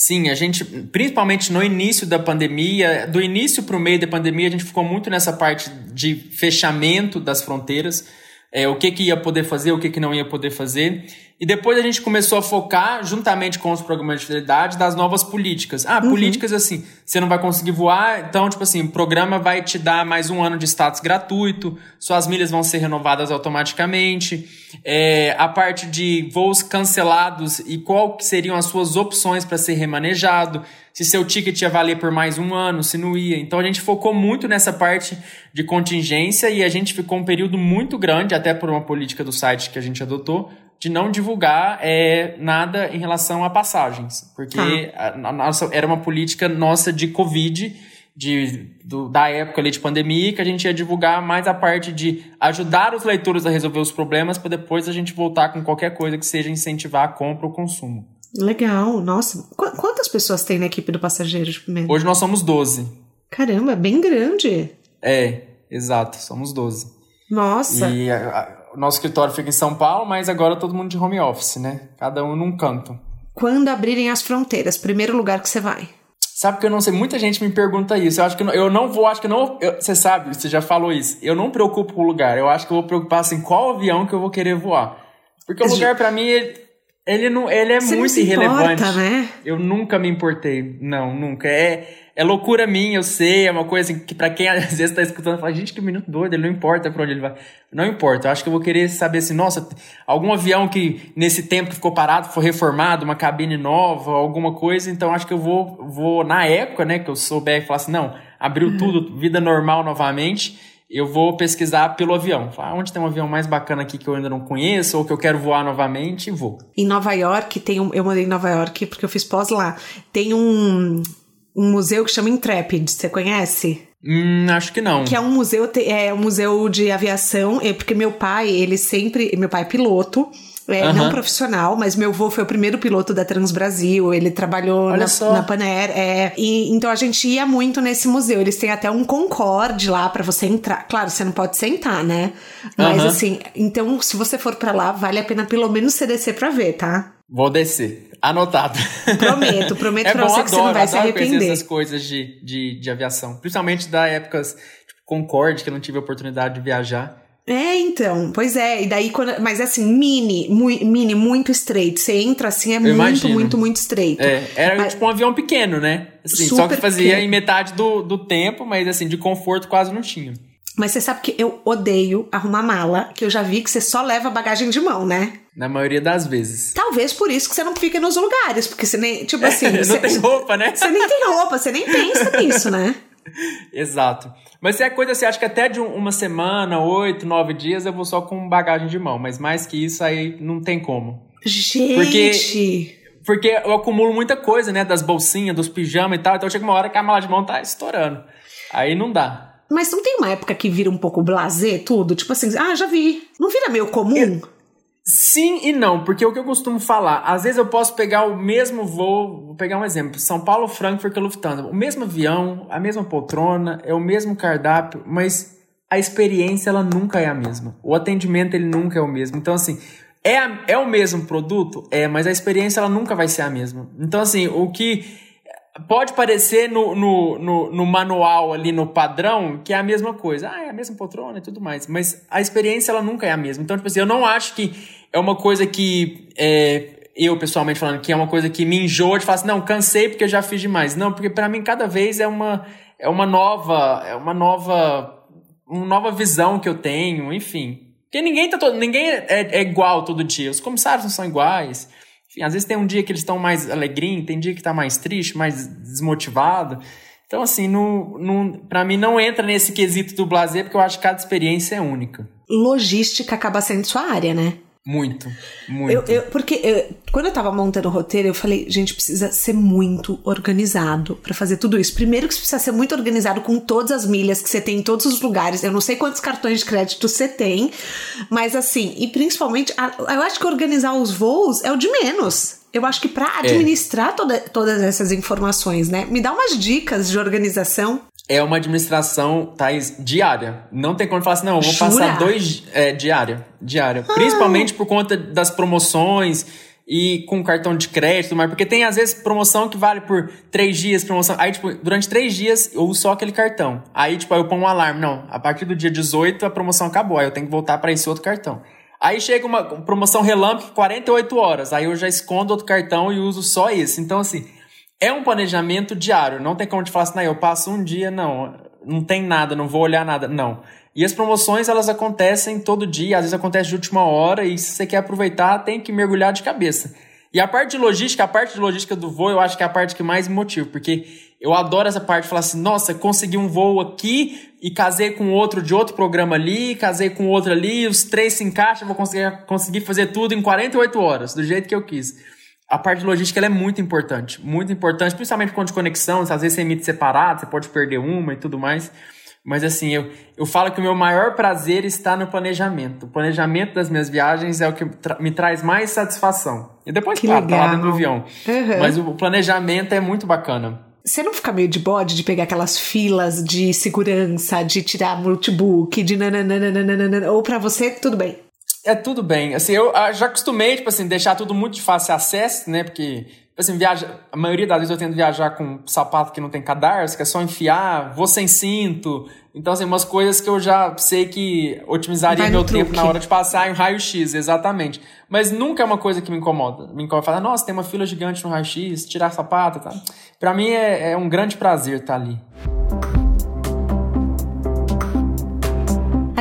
Sim, a gente, principalmente no início da pandemia, do início para o meio da pandemia, a gente ficou muito nessa parte de fechamento das fronteiras, é, o que, que ia poder fazer, o que, que não ia poder fazer. E depois a gente começou a focar, juntamente com os programas de fidelidade, das novas políticas. Ah, uhum. políticas assim, você não vai conseguir voar, então, tipo assim, o programa vai te dar mais um ano de status gratuito, suas milhas vão ser renovadas automaticamente, é, a parte de voos cancelados e qual que seriam as suas opções para ser remanejado, se seu ticket ia valer por mais um ano, se não ia. Então a gente focou muito nessa parte de contingência e a gente ficou um período muito grande, até por uma política do site que a gente adotou, de não divulgar é, nada em relação a passagens, porque ah. a, a nossa, era uma política nossa de Covid, de, do, da época ali de pandemia, que a gente ia divulgar mais a parte de ajudar os leitores a resolver os problemas, para depois a gente voltar com qualquer coisa que seja incentivar a compra ou consumo. Legal, nossa. Qu quantas pessoas tem na equipe do Passageiro de Primeira? Hoje nós somos 12. Caramba, é bem grande. É, exato, somos 12. Nossa. E a, o nosso escritório fica em São Paulo, mas agora todo mundo de home office, né? Cada um num canto. Quando abrirem as fronteiras, primeiro lugar que você vai? Sabe que eu não sei, muita gente me pergunta isso. Eu acho que não, eu não vou, acho que não. Eu, você sabe, você já falou isso. Eu não preocupo com o lugar. Eu acho que eu vou preocupar assim, qual avião que eu vou querer voar. Porque o lugar para mim ele, ele, não, ele é você muito irrelevante. Importa, né? Eu nunca me importei. Não, nunca. É é loucura minha, eu sei, é uma coisa que para quem às vezes tá escutando, fala, gente, que menino doido, ele não importa pra onde ele vai. Não importa, eu acho que eu vou querer saber assim, nossa, algum avião que nesse tempo que ficou parado foi reformado, uma cabine nova, alguma coisa, então acho que eu vou, vou na época, né, que eu souber e falar assim, não, abriu uhum. tudo, vida normal novamente, eu vou pesquisar pelo avião. Falar, onde tem um avião mais bacana aqui que eu ainda não conheço ou que eu quero voar novamente, vou. Em Nova York tem um, eu mandei em Nova York porque eu fiz pós lá. Tem um um museu que chama Intrepid, você conhece? Hum, acho que não. Que é um museu, é um museu de aviação, é porque meu pai, ele sempre, meu pai é piloto, é, uhum. não profissional, mas meu avô foi o primeiro piloto da Transbrasil, ele trabalhou na, na Panair, é, e, então a gente ia muito nesse museu, eles têm até um Concorde lá para você entrar, claro, você não pode sentar, né, mas uhum. assim, então se você for para lá, vale a pena pelo menos você descer pra ver, tá? Vou descer. Anotado. Prometo, prometo é pra bom, você que adoro, você não vai se arrepender. essas coisas de, de, de aviação. Principalmente da épocas tipo, Concorde, que eu não tive a oportunidade de viajar. É, então, pois é, e daí quando. Mas assim, mini, mu, mini, muito estreito. Você entra assim, é eu muito, imagino. muito, muito estreito. É, era mas, tipo um avião pequeno, né? Assim, só que fazia pequeno. em metade do, do tempo, mas assim, de conforto quase não tinha. Mas você sabe que eu odeio arrumar mala, que eu já vi que você só leva bagagem de mão, né? Na maioria das vezes. Talvez por isso que você não fica nos lugares, porque você nem, tipo assim... não você, tem roupa, né? Você nem tem roupa, você nem pensa nisso, né? Exato. Mas se é coisa assim, acho que até de uma semana, oito, nove dias, eu vou só com bagagem de mão. Mas mais que isso, aí não tem como. Gente! Porque, porque eu acumulo muita coisa, né? Das bolsinhas, dos pijamas e tal. Então chega uma hora que a mala de mão tá estourando. Aí não dá. Mas não tem uma época que vira um pouco blazer tudo? Tipo assim, ah, já vi. Não vira meio comum? Eu, sim e não, porque o que eu costumo falar, às vezes eu posso pegar o mesmo voo, vou pegar um exemplo, São Paulo, Frankfurt, Lufthansa, o mesmo avião, a mesma poltrona, é o mesmo cardápio, mas a experiência ela nunca é a mesma. O atendimento ele nunca é o mesmo. Então assim, é, é o mesmo produto? É, mas a experiência ela nunca vai ser a mesma. Então assim, o que pode parecer no, no, no, no, manual ali, no padrão, que é a mesma coisa. Ah, é a mesma poltrona e tudo mais. Mas a experiência, ela nunca é a mesma. Então, tipo assim, eu não acho que é uma coisa que... É, eu, pessoalmente falando, que é uma coisa que me enjoa de falar assim, não, cansei porque eu já fiz demais. Não, porque para mim, cada vez é uma, é uma nova... É uma nova... Uma nova visão que eu tenho, enfim. Porque ninguém, tá todo, ninguém é, é igual todo dia. Os comissários não são iguais. Enfim, às vezes tem um dia que eles estão mais alegrinhos, tem dia que está mais triste, mais desmotivado. Então, assim, no, no, para mim não entra nesse quesito do blazer, porque eu acho que cada experiência é única. Logística acaba sendo sua área, né? Muito, muito. Eu, eu, porque eu, quando eu tava montando o roteiro, eu falei, gente, precisa ser muito organizado para fazer tudo isso. Primeiro que você precisa ser muito organizado com todas as milhas que você tem em todos os lugares. Eu não sei quantos cartões de crédito você tem, mas assim, e principalmente, eu acho que organizar os voos é o de menos. Eu acho que para é. administrar é. toda, todas essas informações, né? Me dá umas dicas de organização é uma administração, Thais, diária. Não tem como falar assim, não, eu vou Jura? passar dois. É, diária. Diária. Ah. Principalmente por conta das promoções e com cartão de crédito, mas porque tem às vezes promoção que vale por três dias, promoção. Aí, tipo, durante três dias eu uso só aquele cartão. Aí, tipo, aí eu ponho um alarme. Não, a partir do dia 18 a promoção acabou. Aí eu tenho que voltar para esse outro cartão. Aí chega uma promoção relâmpago 48 horas. Aí eu já escondo outro cartão e uso só esse. Então, assim, é um planejamento diário. Não tem como te falar assim, não, eu passo um dia, não, não tem nada, não vou olhar nada. Não. E as promoções, elas acontecem todo dia, às vezes acontece de última hora, e se você quer aproveitar, tem que mergulhar de cabeça. E a parte de logística, a parte de logística do voo, eu acho que é a parte que mais me motiva, porque eu adoro essa parte de falar assim, nossa, consegui um voo aqui e casei com outro de outro programa ali, casei com outro ali, os três se encaixam, vou conseguir, conseguir fazer tudo em 48 horas, do jeito que eu quis a parte de logística é muito importante, muito importante, principalmente quando de conexão, às vezes você emite separado, você pode perder uma e tudo mais. Mas assim, eu, eu falo que o meu maior prazer está no planejamento. O planejamento das minhas viagens é o que tra me traz mais satisfação. E depois, que claro, legal. tá lá dentro do avião. Uhum. Mas o planejamento é muito bacana. Você não fica meio de bode de pegar aquelas filas de segurança, de tirar notebook, de nananana, ou para você, tudo bem? É tudo bem. Assim, eu ah, já acostumei, tipo assim, deixar tudo muito de fácil acesso, né? Porque assim, viaja, a maioria das vezes eu tento viajar com sapato que não tem cadarço, que é só enfiar, vou sem cinto. Então, assim, umas coisas que eu já sei que otimizaria meu tempo na hora de passar em raio-x, exatamente. Mas nunca é uma coisa que me incomoda. Me incomoda falar, nossa, tem uma fila gigante no raio-x, tirar sapato, tá? Pra mim é, é um grande prazer estar ali.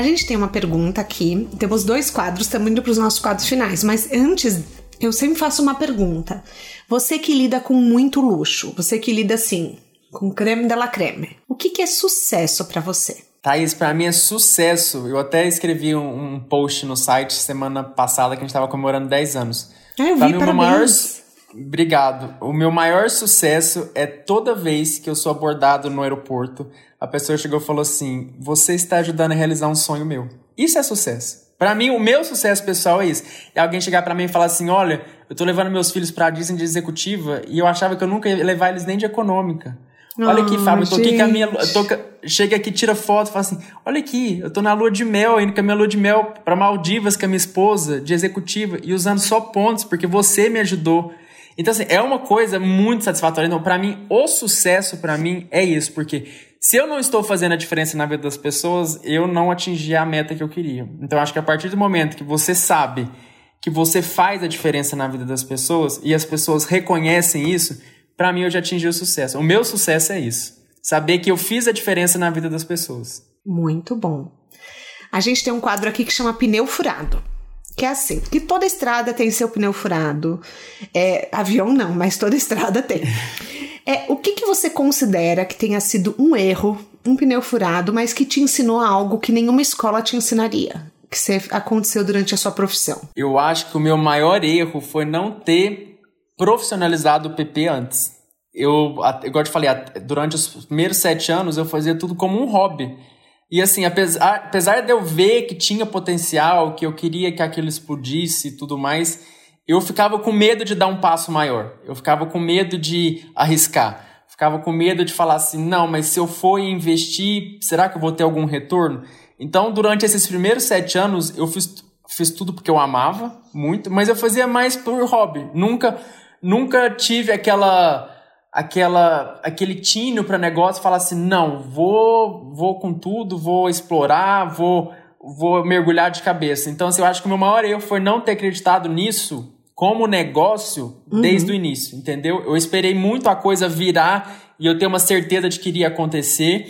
Gente tem uma pergunta aqui. Temos dois quadros, estamos indo para os nossos quadros finais. Mas antes, eu sempre faço uma pergunta. Você que lida com muito luxo, você que lida assim, com creme de la creme, o que, que é sucesso para você? Thaís, para mim é sucesso. Eu até escrevi um, um, post no site semana passada que a gente estava comemorando 10 anos. Ah, eu vi, pra mim, parabéns. maior... Obrigado. O meu maior sucesso é toda vez que eu sou abordado no aeroporto, a pessoa chegou e falou assim: Você está ajudando a realizar um sonho meu. Isso é sucesso. Para mim, o meu sucesso pessoal é isso. É alguém chegar para mim e falar assim: Olha, eu tô levando meus filhos pra Disney de executiva e eu achava que eu nunca ia levar eles nem de econômica. Olha aqui, Fábio, eu tô aqui com a minha. Tô, chega aqui, tira foto, fala assim: Olha aqui, eu tô na lua de mel, indo com a minha lua de mel pra Maldivas com a minha esposa, de executiva, e usando só pontos, porque você me ajudou. Então, assim, é uma coisa muito satisfatória. Então, para mim, o sucesso para mim é isso, porque se eu não estou fazendo a diferença na vida das pessoas, eu não atingi a meta que eu queria. Então, acho que a partir do momento que você sabe que você faz a diferença na vida das pessoas e as pessoas reconhecem isso, para mim eu já atingi o sucesso. O meu sucesso é isso. Saber que eu fiz a diferença na vida das pessoas. Muito bom. A gente tem um quadro aqui que chama pneu furado que é assim, que toda estrada tem seu pneu furado. É, avião não, mas toda estrada tem. É, o que, que você considera que tenha sido um erro, um pneu furado, mas que te ensinou algo que nenhuma escola te ensinaria? Que aconteceu durante a sua profissão? Eu acho que o meu maior erro foi não ter profissionalizado o PP antes. Eu, igual eu te falei, durante os primeiros sete anos eu fazia tudo como um hobby. E assim, apesar, apesar de eu ver que tinha potencial, que eu queria que aquilo explodisse e tudo mais, eu ficava com medo de dar um passo maior. Eu ficava com medo de arriscar. Ficava com medo de falar assim, não, mas se eu for investir, será que eu vou ter algum retorno? Então, durante esses primeiros sete anos, eu fiz, fiz tudo porque eu amava muito, mas eu fazia mais por hobby. Nunca, nunca tive aquela aquela aquele tino para negócio, falar assim, não, vou vou com tudo, vou explorar, vou vou mergulhar de cabeça. Então, assim, eu acho que o meu maior erro foi não ter acreditado nisso como negócio uhum. desde o início, entendeu? Eu esperei muito a coisa virar e eu ter uma certeza de que iria acontecer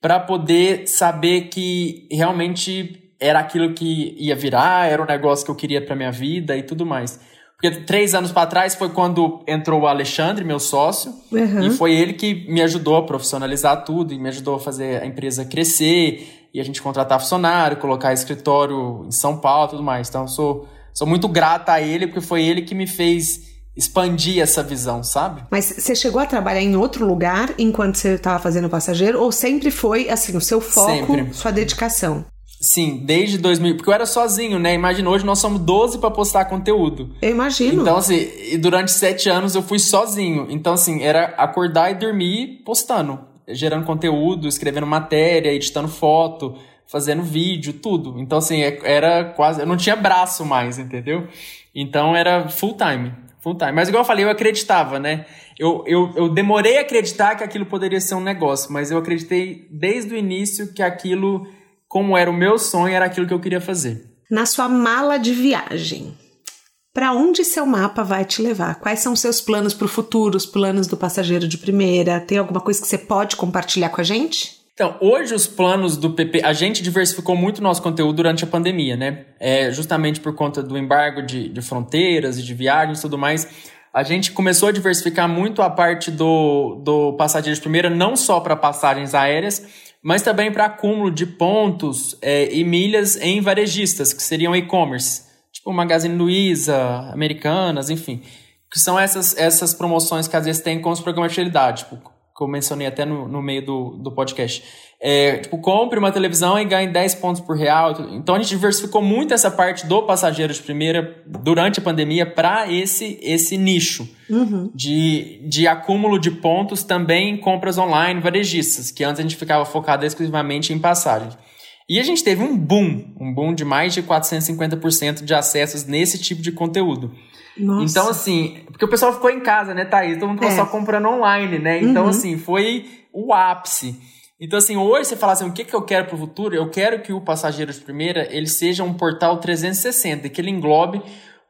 para poder saber que realmente era aquilo que ia virar, era o negócio que eu queria para minha vida e tudo mais. Porque três anos para trás foi quando entrou o Alexandre, meu sócio, uhum. e foi ele que me ajudou a profissionalizar tudo e me ajudou a fazer a empresa crescer e a gente contratar funcionário, colocar escritório em São Paulo e tudo mais. Então, sou, sou muito grata a ele porque foi ele que me fez expandir essa visão, sabe? Mas você chegou a trabalhar em outro lugar enquanto você estava fazendo passageiro ou sempre foi assim o seu foco, sempre. sua dedicação? Sim, desde 2000. Porque eu era sozinho, né? Imagina, hoje nós somos 12 para postar conteúdo. Eu imagino. Então, assim, e durante sete anos eu fui sozinho. Então, assim, era acordar e dormir postando, gerando conteúdo, escrevendo matéria, editando foto, fazendo vídeo, tudo. Então, assim, é, era quase. Eu não tinha braço mais, entendeu? Então era full time. Full time. Mas, igual eu falei, eu acreditava, né? Eu, eu, eu demorei a acreditar que aquilo poderia ser um negócio, mas eu acreditei desde o início que aquilo como era o meu sonho, era aquilo que eu queria fazer. Na sua mala de viagem, para onde seu mapa vai te levar? Quais são seus planos para o futuro, os planos do passageiro de primeira? Tem alguma coisa que você pode compartilhar com a gente? Então, hoje os planos do PP, a gente diversificou muito nosso conteúdo durante a pandemia, né? É, justamente por conta do embargo de, de fronteiras e de viagens e tudo mais. A gente começou a diversificar muito a parte do, do passageiro de primeira, não só para passagens aéreas, mas também para acúmulo de pontos é, e milhas em varejistas, que seriam e-commerce, tipo Magazine Luiza, Americanas, enfim. Que são essas, essas promoções que às vezes tem com os programas de fidelidade, tipo, que eu mencionei até no, no meio do, do podcast. É, tipo, compre uma televisão e ganhe 10 pontos por real. Então a gente diversificou muito essa parte do passageiro de primeira durante a pandemia para esse, esse nicho uhum. de, de acúmulo de pontos também em compras online varejistas, que antes a gente ficava focado exclusivamente em passagens. E a gente teve um boom, um boom de mais de 450% de acessos nesse tipo de conteúdo. Nossa. Então, assim, porque o pessoal ficou em casa, né, Thaís? Todo mundo é. só comprando online, né? Então, uhum. assim, foi o ápice. Então, assim, hoje você fala assim, o que, que eu quero para o futuro? Eu quero que o Passageiro de Primeira, ele seja um portal 360, que ele englobe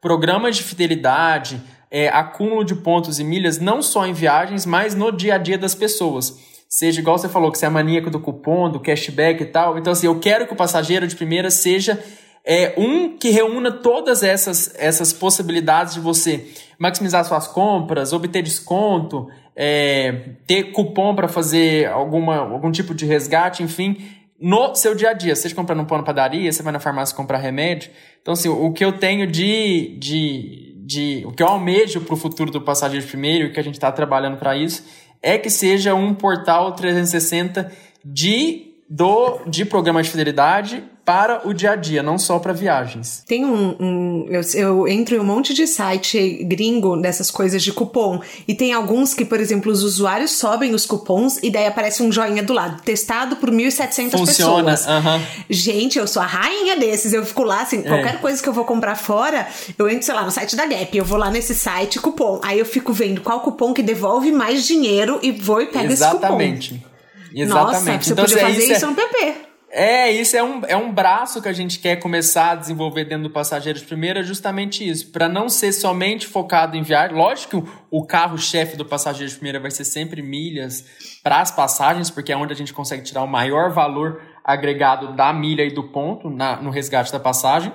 programas de fidelidade, é, acúmulo de pontos e milhas, não só em viagens, mas no dia a dia das pessoas. Seja igual você falou, que você é maníaco do cupom, do cashback e tal. Então, assim, eu quero que o passageiro de primeira seja é, um que reúna todas essas, essas possibilidades de você maximizar suas compras, obter desconto, é, ter cupom para fazer alguma, algum tipo de resgate, enfim, no seu dia a dia. Seja comprando um pão na padaria, você vai na farmácia comprar remédio. Então, assim, o que eu tenho de, de, de o que eu almejo para o futuro do passageiro primeiro e que a gente está trabalhando para isso é que seja um portal 360 de do, de programa de fidelidade para o dia a dia, não só para viagens. Tem um. um eu, eu, entro em um monte de site gringo dessas coisas de cupom. E tem alguns que, por exemplo, os usuários sobem os cupons e daí aparece um joinha do lado. Testado por 1.700 Funciona, pessoas. Uh -huh. Gente, eu sou a rainha desses. Eu fico lá, assim, é. qualquer coisa que eu vou comprar fora, eu entro, sei lá, no site da Gap. Eu vou lá nesse site, cupom. Aí eu fico vendo qual cupom que devolve mais dinheiro e vou e pego Exatamente. esse cupom. Exatamente. Nossa, você então, podia fazer isso, isso é... no PP. É, isso é um, é um braço que a gente quer começar a desenvolver dentro do Passageiros Primeiro, é justamente isso. Para não ser somente focado em viagem. Lógico que o, carro-chefe do Passageiros Primeiro vai ser sempre milhas para as passagens, porque é onde a gente consegue tirar o maior valor agregado da milha e do ponto na, no resgate da passagem.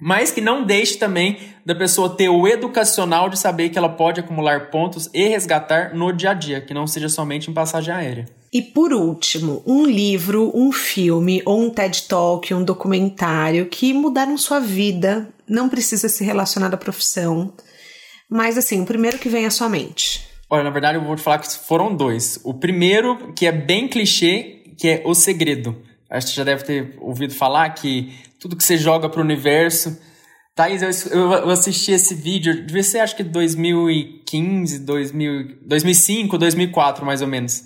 Mas que não deixe também da pessoa ter o educacional de saber que ela pode acumular pontos e resgatar no dia a dia, que não seja somente em passagem aérea. E por último, um livro, um filme ou um TED Talk, um documentário que mudaram sua vida, não precisa ser relacionado à profissão, mas assim, o primeiro que vem à sua mente. Olha, na verdade eu vou te falar que foram dois. O primeiro, que é bem clichê, que é O Segredo. Acho que você já deve ter ouvido falar que tudo que você joga para o universo. Thaís, eu, eu assisti esse vídeo, devia ser acho que 2015, 2000, 2005, 2004 mais ou menos.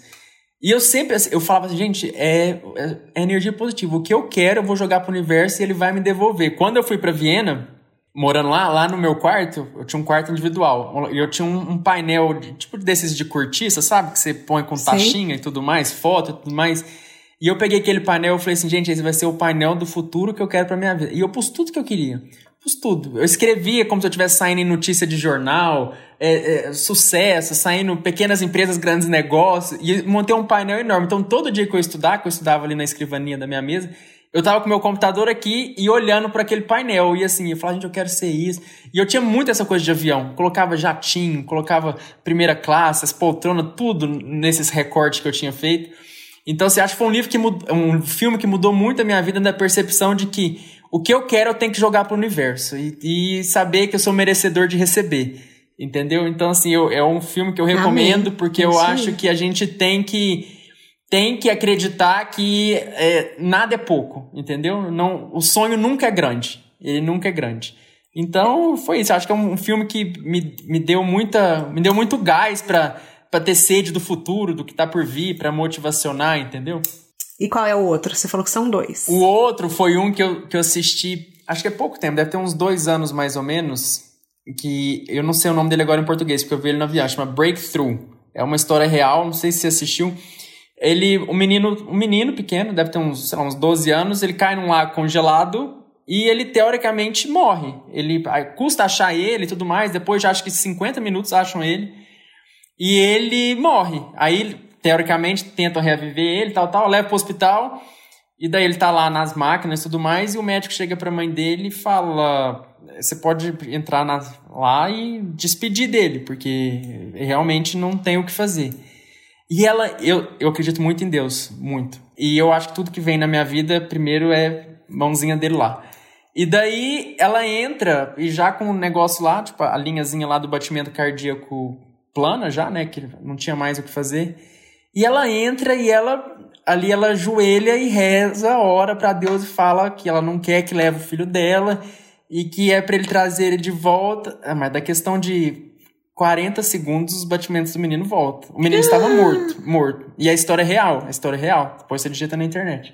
E eu sempre, assim, eu falava assim, gente, é, é, energia positiva. O que eu quero, eu vou jogar pro universo e ele vai me devolver. Quando eu fui para Viena, morando lá, lá no meu quarto, eu tinha um quarto individual. E eu tinha um, um, painel, de, tipo desses de cortiça, sabe? Que você põe com taxinha Sim. e tudo mais, foto e tudo mais. E eu peguei aquele painel e falei assim, gente, esse vai ser o painel do futuro que eu quero pra minha vida. E eu pus tudo que eu queria. Tudo. Eu escrevia como se eu estivesse saindo em notícia de jornal, é, é, sucesso, saindo pequenas empresas, grandes negócios, e montei um painel enorme. Então, todo dia que eu estudar, que eu estudava ali na escrivaninha da minha mesa, eu tava com meu computador aqui e olhando para aquele painel. E assim, eu falava, gente, eu quero ser isso. E eu tinha muito essa coisa de avião. Colocava jatinho, colocava primeira classe, as poltronas, tudo nesses recortes que eu tinha feito. Então, você acha que foi um livro que mudou, um filme que mudou muito a minha vida na percepção de que o que eu quero eu tenho que jogar pro universo e, e saber que eu sou merecedor de receber. Entendeu? Então, assim, eu, é um filme que eu recomendo Amém. porque eu acho que a gente tem que tem que acreditar que é, nada é pouco, entendeu? Não, o sonho nunca é grande. Ele nunca é grande. Então, foi isso. Acho que é um filme que me, me deu muita. me deu muito gás para ter sede do futuro, do que tá por vir, para motivacionar, entendeu? E qual é o outro? Você falou que são dois. O outro foi um que eu, que eu assisti, acho que é pouco tempo, deve ter uns dois anos mais ou menos, que eu não sei o nome dele agora em português, porque eu vi ele na viagem, chama Breakthrough. É uma história real, não sei se você assistiu. Ele, um menino, um menino pequeno, deve ter uns, sei lá, uns 12 anos, ele cai num lago congelado e ele teoricamente morre. Ele custa achar ele e tudo mais, depois já acho que 50 minutos acham ele. E ele morre. Aí, teoricamente, tentam reviver ele, tal, tal, leva pro hospital. E daí ele tá lá nas máquinas e tudo mais, e o médico chega pra mãe dele e fala: você pode entrar na, lá e despedir dele, porque realmente não tem o que fazer. E ela, eu, eu acredito muito em Deus, muito. E eu acho que tudo que vem na minha vida, primeiro é mãozinha dele lá. E daí ela entra, e já com o negócio lá, tipo, a linhazinha lá do batimento cardíaco plana já, né, que não tinha mais o que fazer. E ela entra e ela ali ela ajoelha e reza, ora para Deus e fala que ela não quer que leve o filho dela e que é para ele trazer ele de volta. Ah, mas da questão de 40 segundos, os batimentos do menino voltam. O menino estava morto, morto. E a história é real, a história é real. Depois você digita na internet.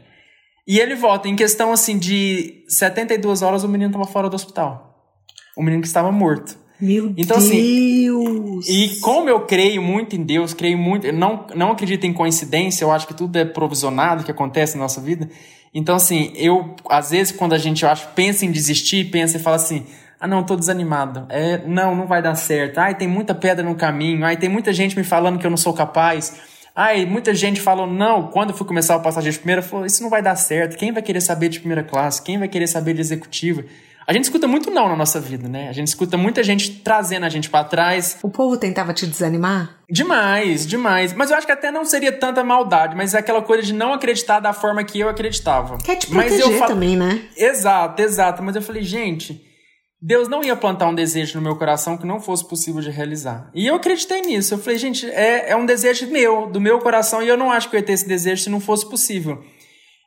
E ele volta. Em questão, assim, de 72 horas, o menino estava fora do hospital. O menino que estava morto. Meu Então, Deus! assim, E como eu creio muito em Deus, creio muito, eu não, não acredito em coincidência, eu acho que tudo é provisionado que acontece na nossa vida. Então, assim, eu, às vezes, quando a gente, eu acho, pensa em desistir, pensa e fala assim, ah, não, tô desanimado. É, não, não vai dar certo. Ai, tem muita pedra no caminho. Ai, tem muita gente me falando que eu não sou capaz. Ai, muita gente falou, não, quando eu fui começar o passagem de primeira, falou, isso não vai dar certo. Quem vai querer saber de primeira classe? Quem vai querer saber de executiva? A gente escuta muito não na nossa vida, né? A gente escuta muita gente trazendo a gente para trás. O povo tentava te desanimar? Demais, demais. Mas eu acho que até não seria tanta maldade, mas é aquela coisa de não acreditar da forma que eu acreditava. Quer te mas proteger eu fal... também, né? Exato, exato. Mas eu falei, gente, Deus não ia plantar um desejo no meu coração que não fosse possível de realizar. E eu acreditei nisso. Eu falei, gente, é, é um desejo meu, do meu coração, e eu não acho que eu ia ter esse desejo se não fosse possível.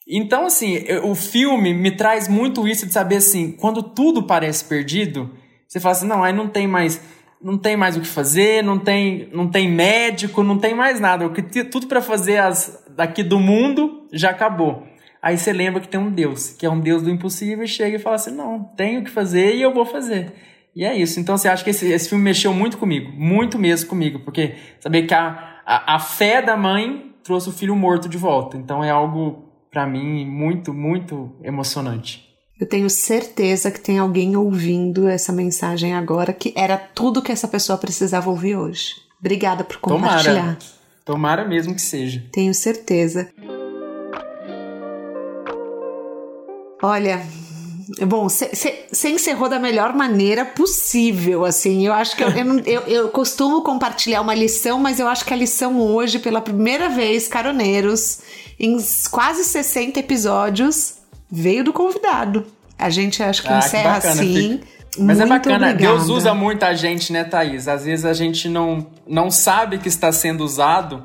Então, assim, o filme me traz muito isso de saber assim, quando tudo parece perdido, você fala assim, não, aí não tem mais, não tem mais o que fazer, não tem, não tem médico, não tem mais nada. O que tudo para fazer as daqui do mundo já acabou. Aí você lembra que tem um Deus, que é um Deus do impossível, e chega e fala assim, não, tenho que fazer e eu vou fazer. E é isso. Então você acha que esse, esse filme mexeu muito comigo, muito mesmo comigo, porque saber que a, a, a fé da mãe trouxe o filho morto de volta. Então é algo para mim muito, muito emocionante. Eu tenho certeza que tem alguém ouvindo essa mensagem agora que era tudo que essa pessoa precisava ouvir hoje. Obrigada por compartilhar. Tomara, Tomara mesmo que seja. Tenho certeza. Olha, Bom, você encerrou da melhor maneira possível, assim. Eu acho que eu, eu, eu, eu, costumo compartilhar uma lição, mas eu acho que a lição hoje, pela primeira vez, caroneiros, em quase 60 episódios, veio do convidado. A gente acho que ah, encerra que assim. Fica... Mas muito é bacana, obrigada. Deus usa muita gente, né, Thaís? Às vezes a gente não, não sabe que está sendo usado,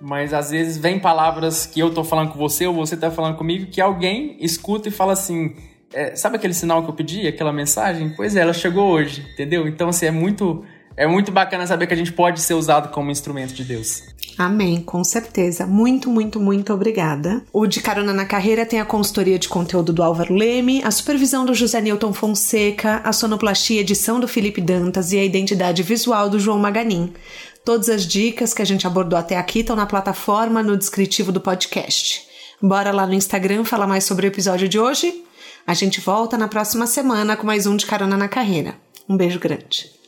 mas às vezes vem palavras que eu tô falando com você ou você tá falando comigo que alguém escuta e fala assim: é, sabe aquele sinal que eu pedi, aquela mensagem? Pois é, ela chegou hoje, entendeu? Então, assim, é muito, é muito bacana saber que a gente pode ser usado como instrumento de Deus. Amém, com certeza. Muito, muito, muito obrigada. O De Carona na Carreira tem a consultoria de conteúdo do Álvaro Leme, a supervisão do José Newton Fonseca, a sonoplastia edição do Felipe Dantas e a identidade visual do João Maganin. Todas as dicas que a gente abordou até aqui estão na plataforma no descritivo do podcast. Bora lá no Instagram falar mais sobre o episódio de hoje? A gente volta na próxima semana com mais um de Carona na Carreira. Um beijo grande.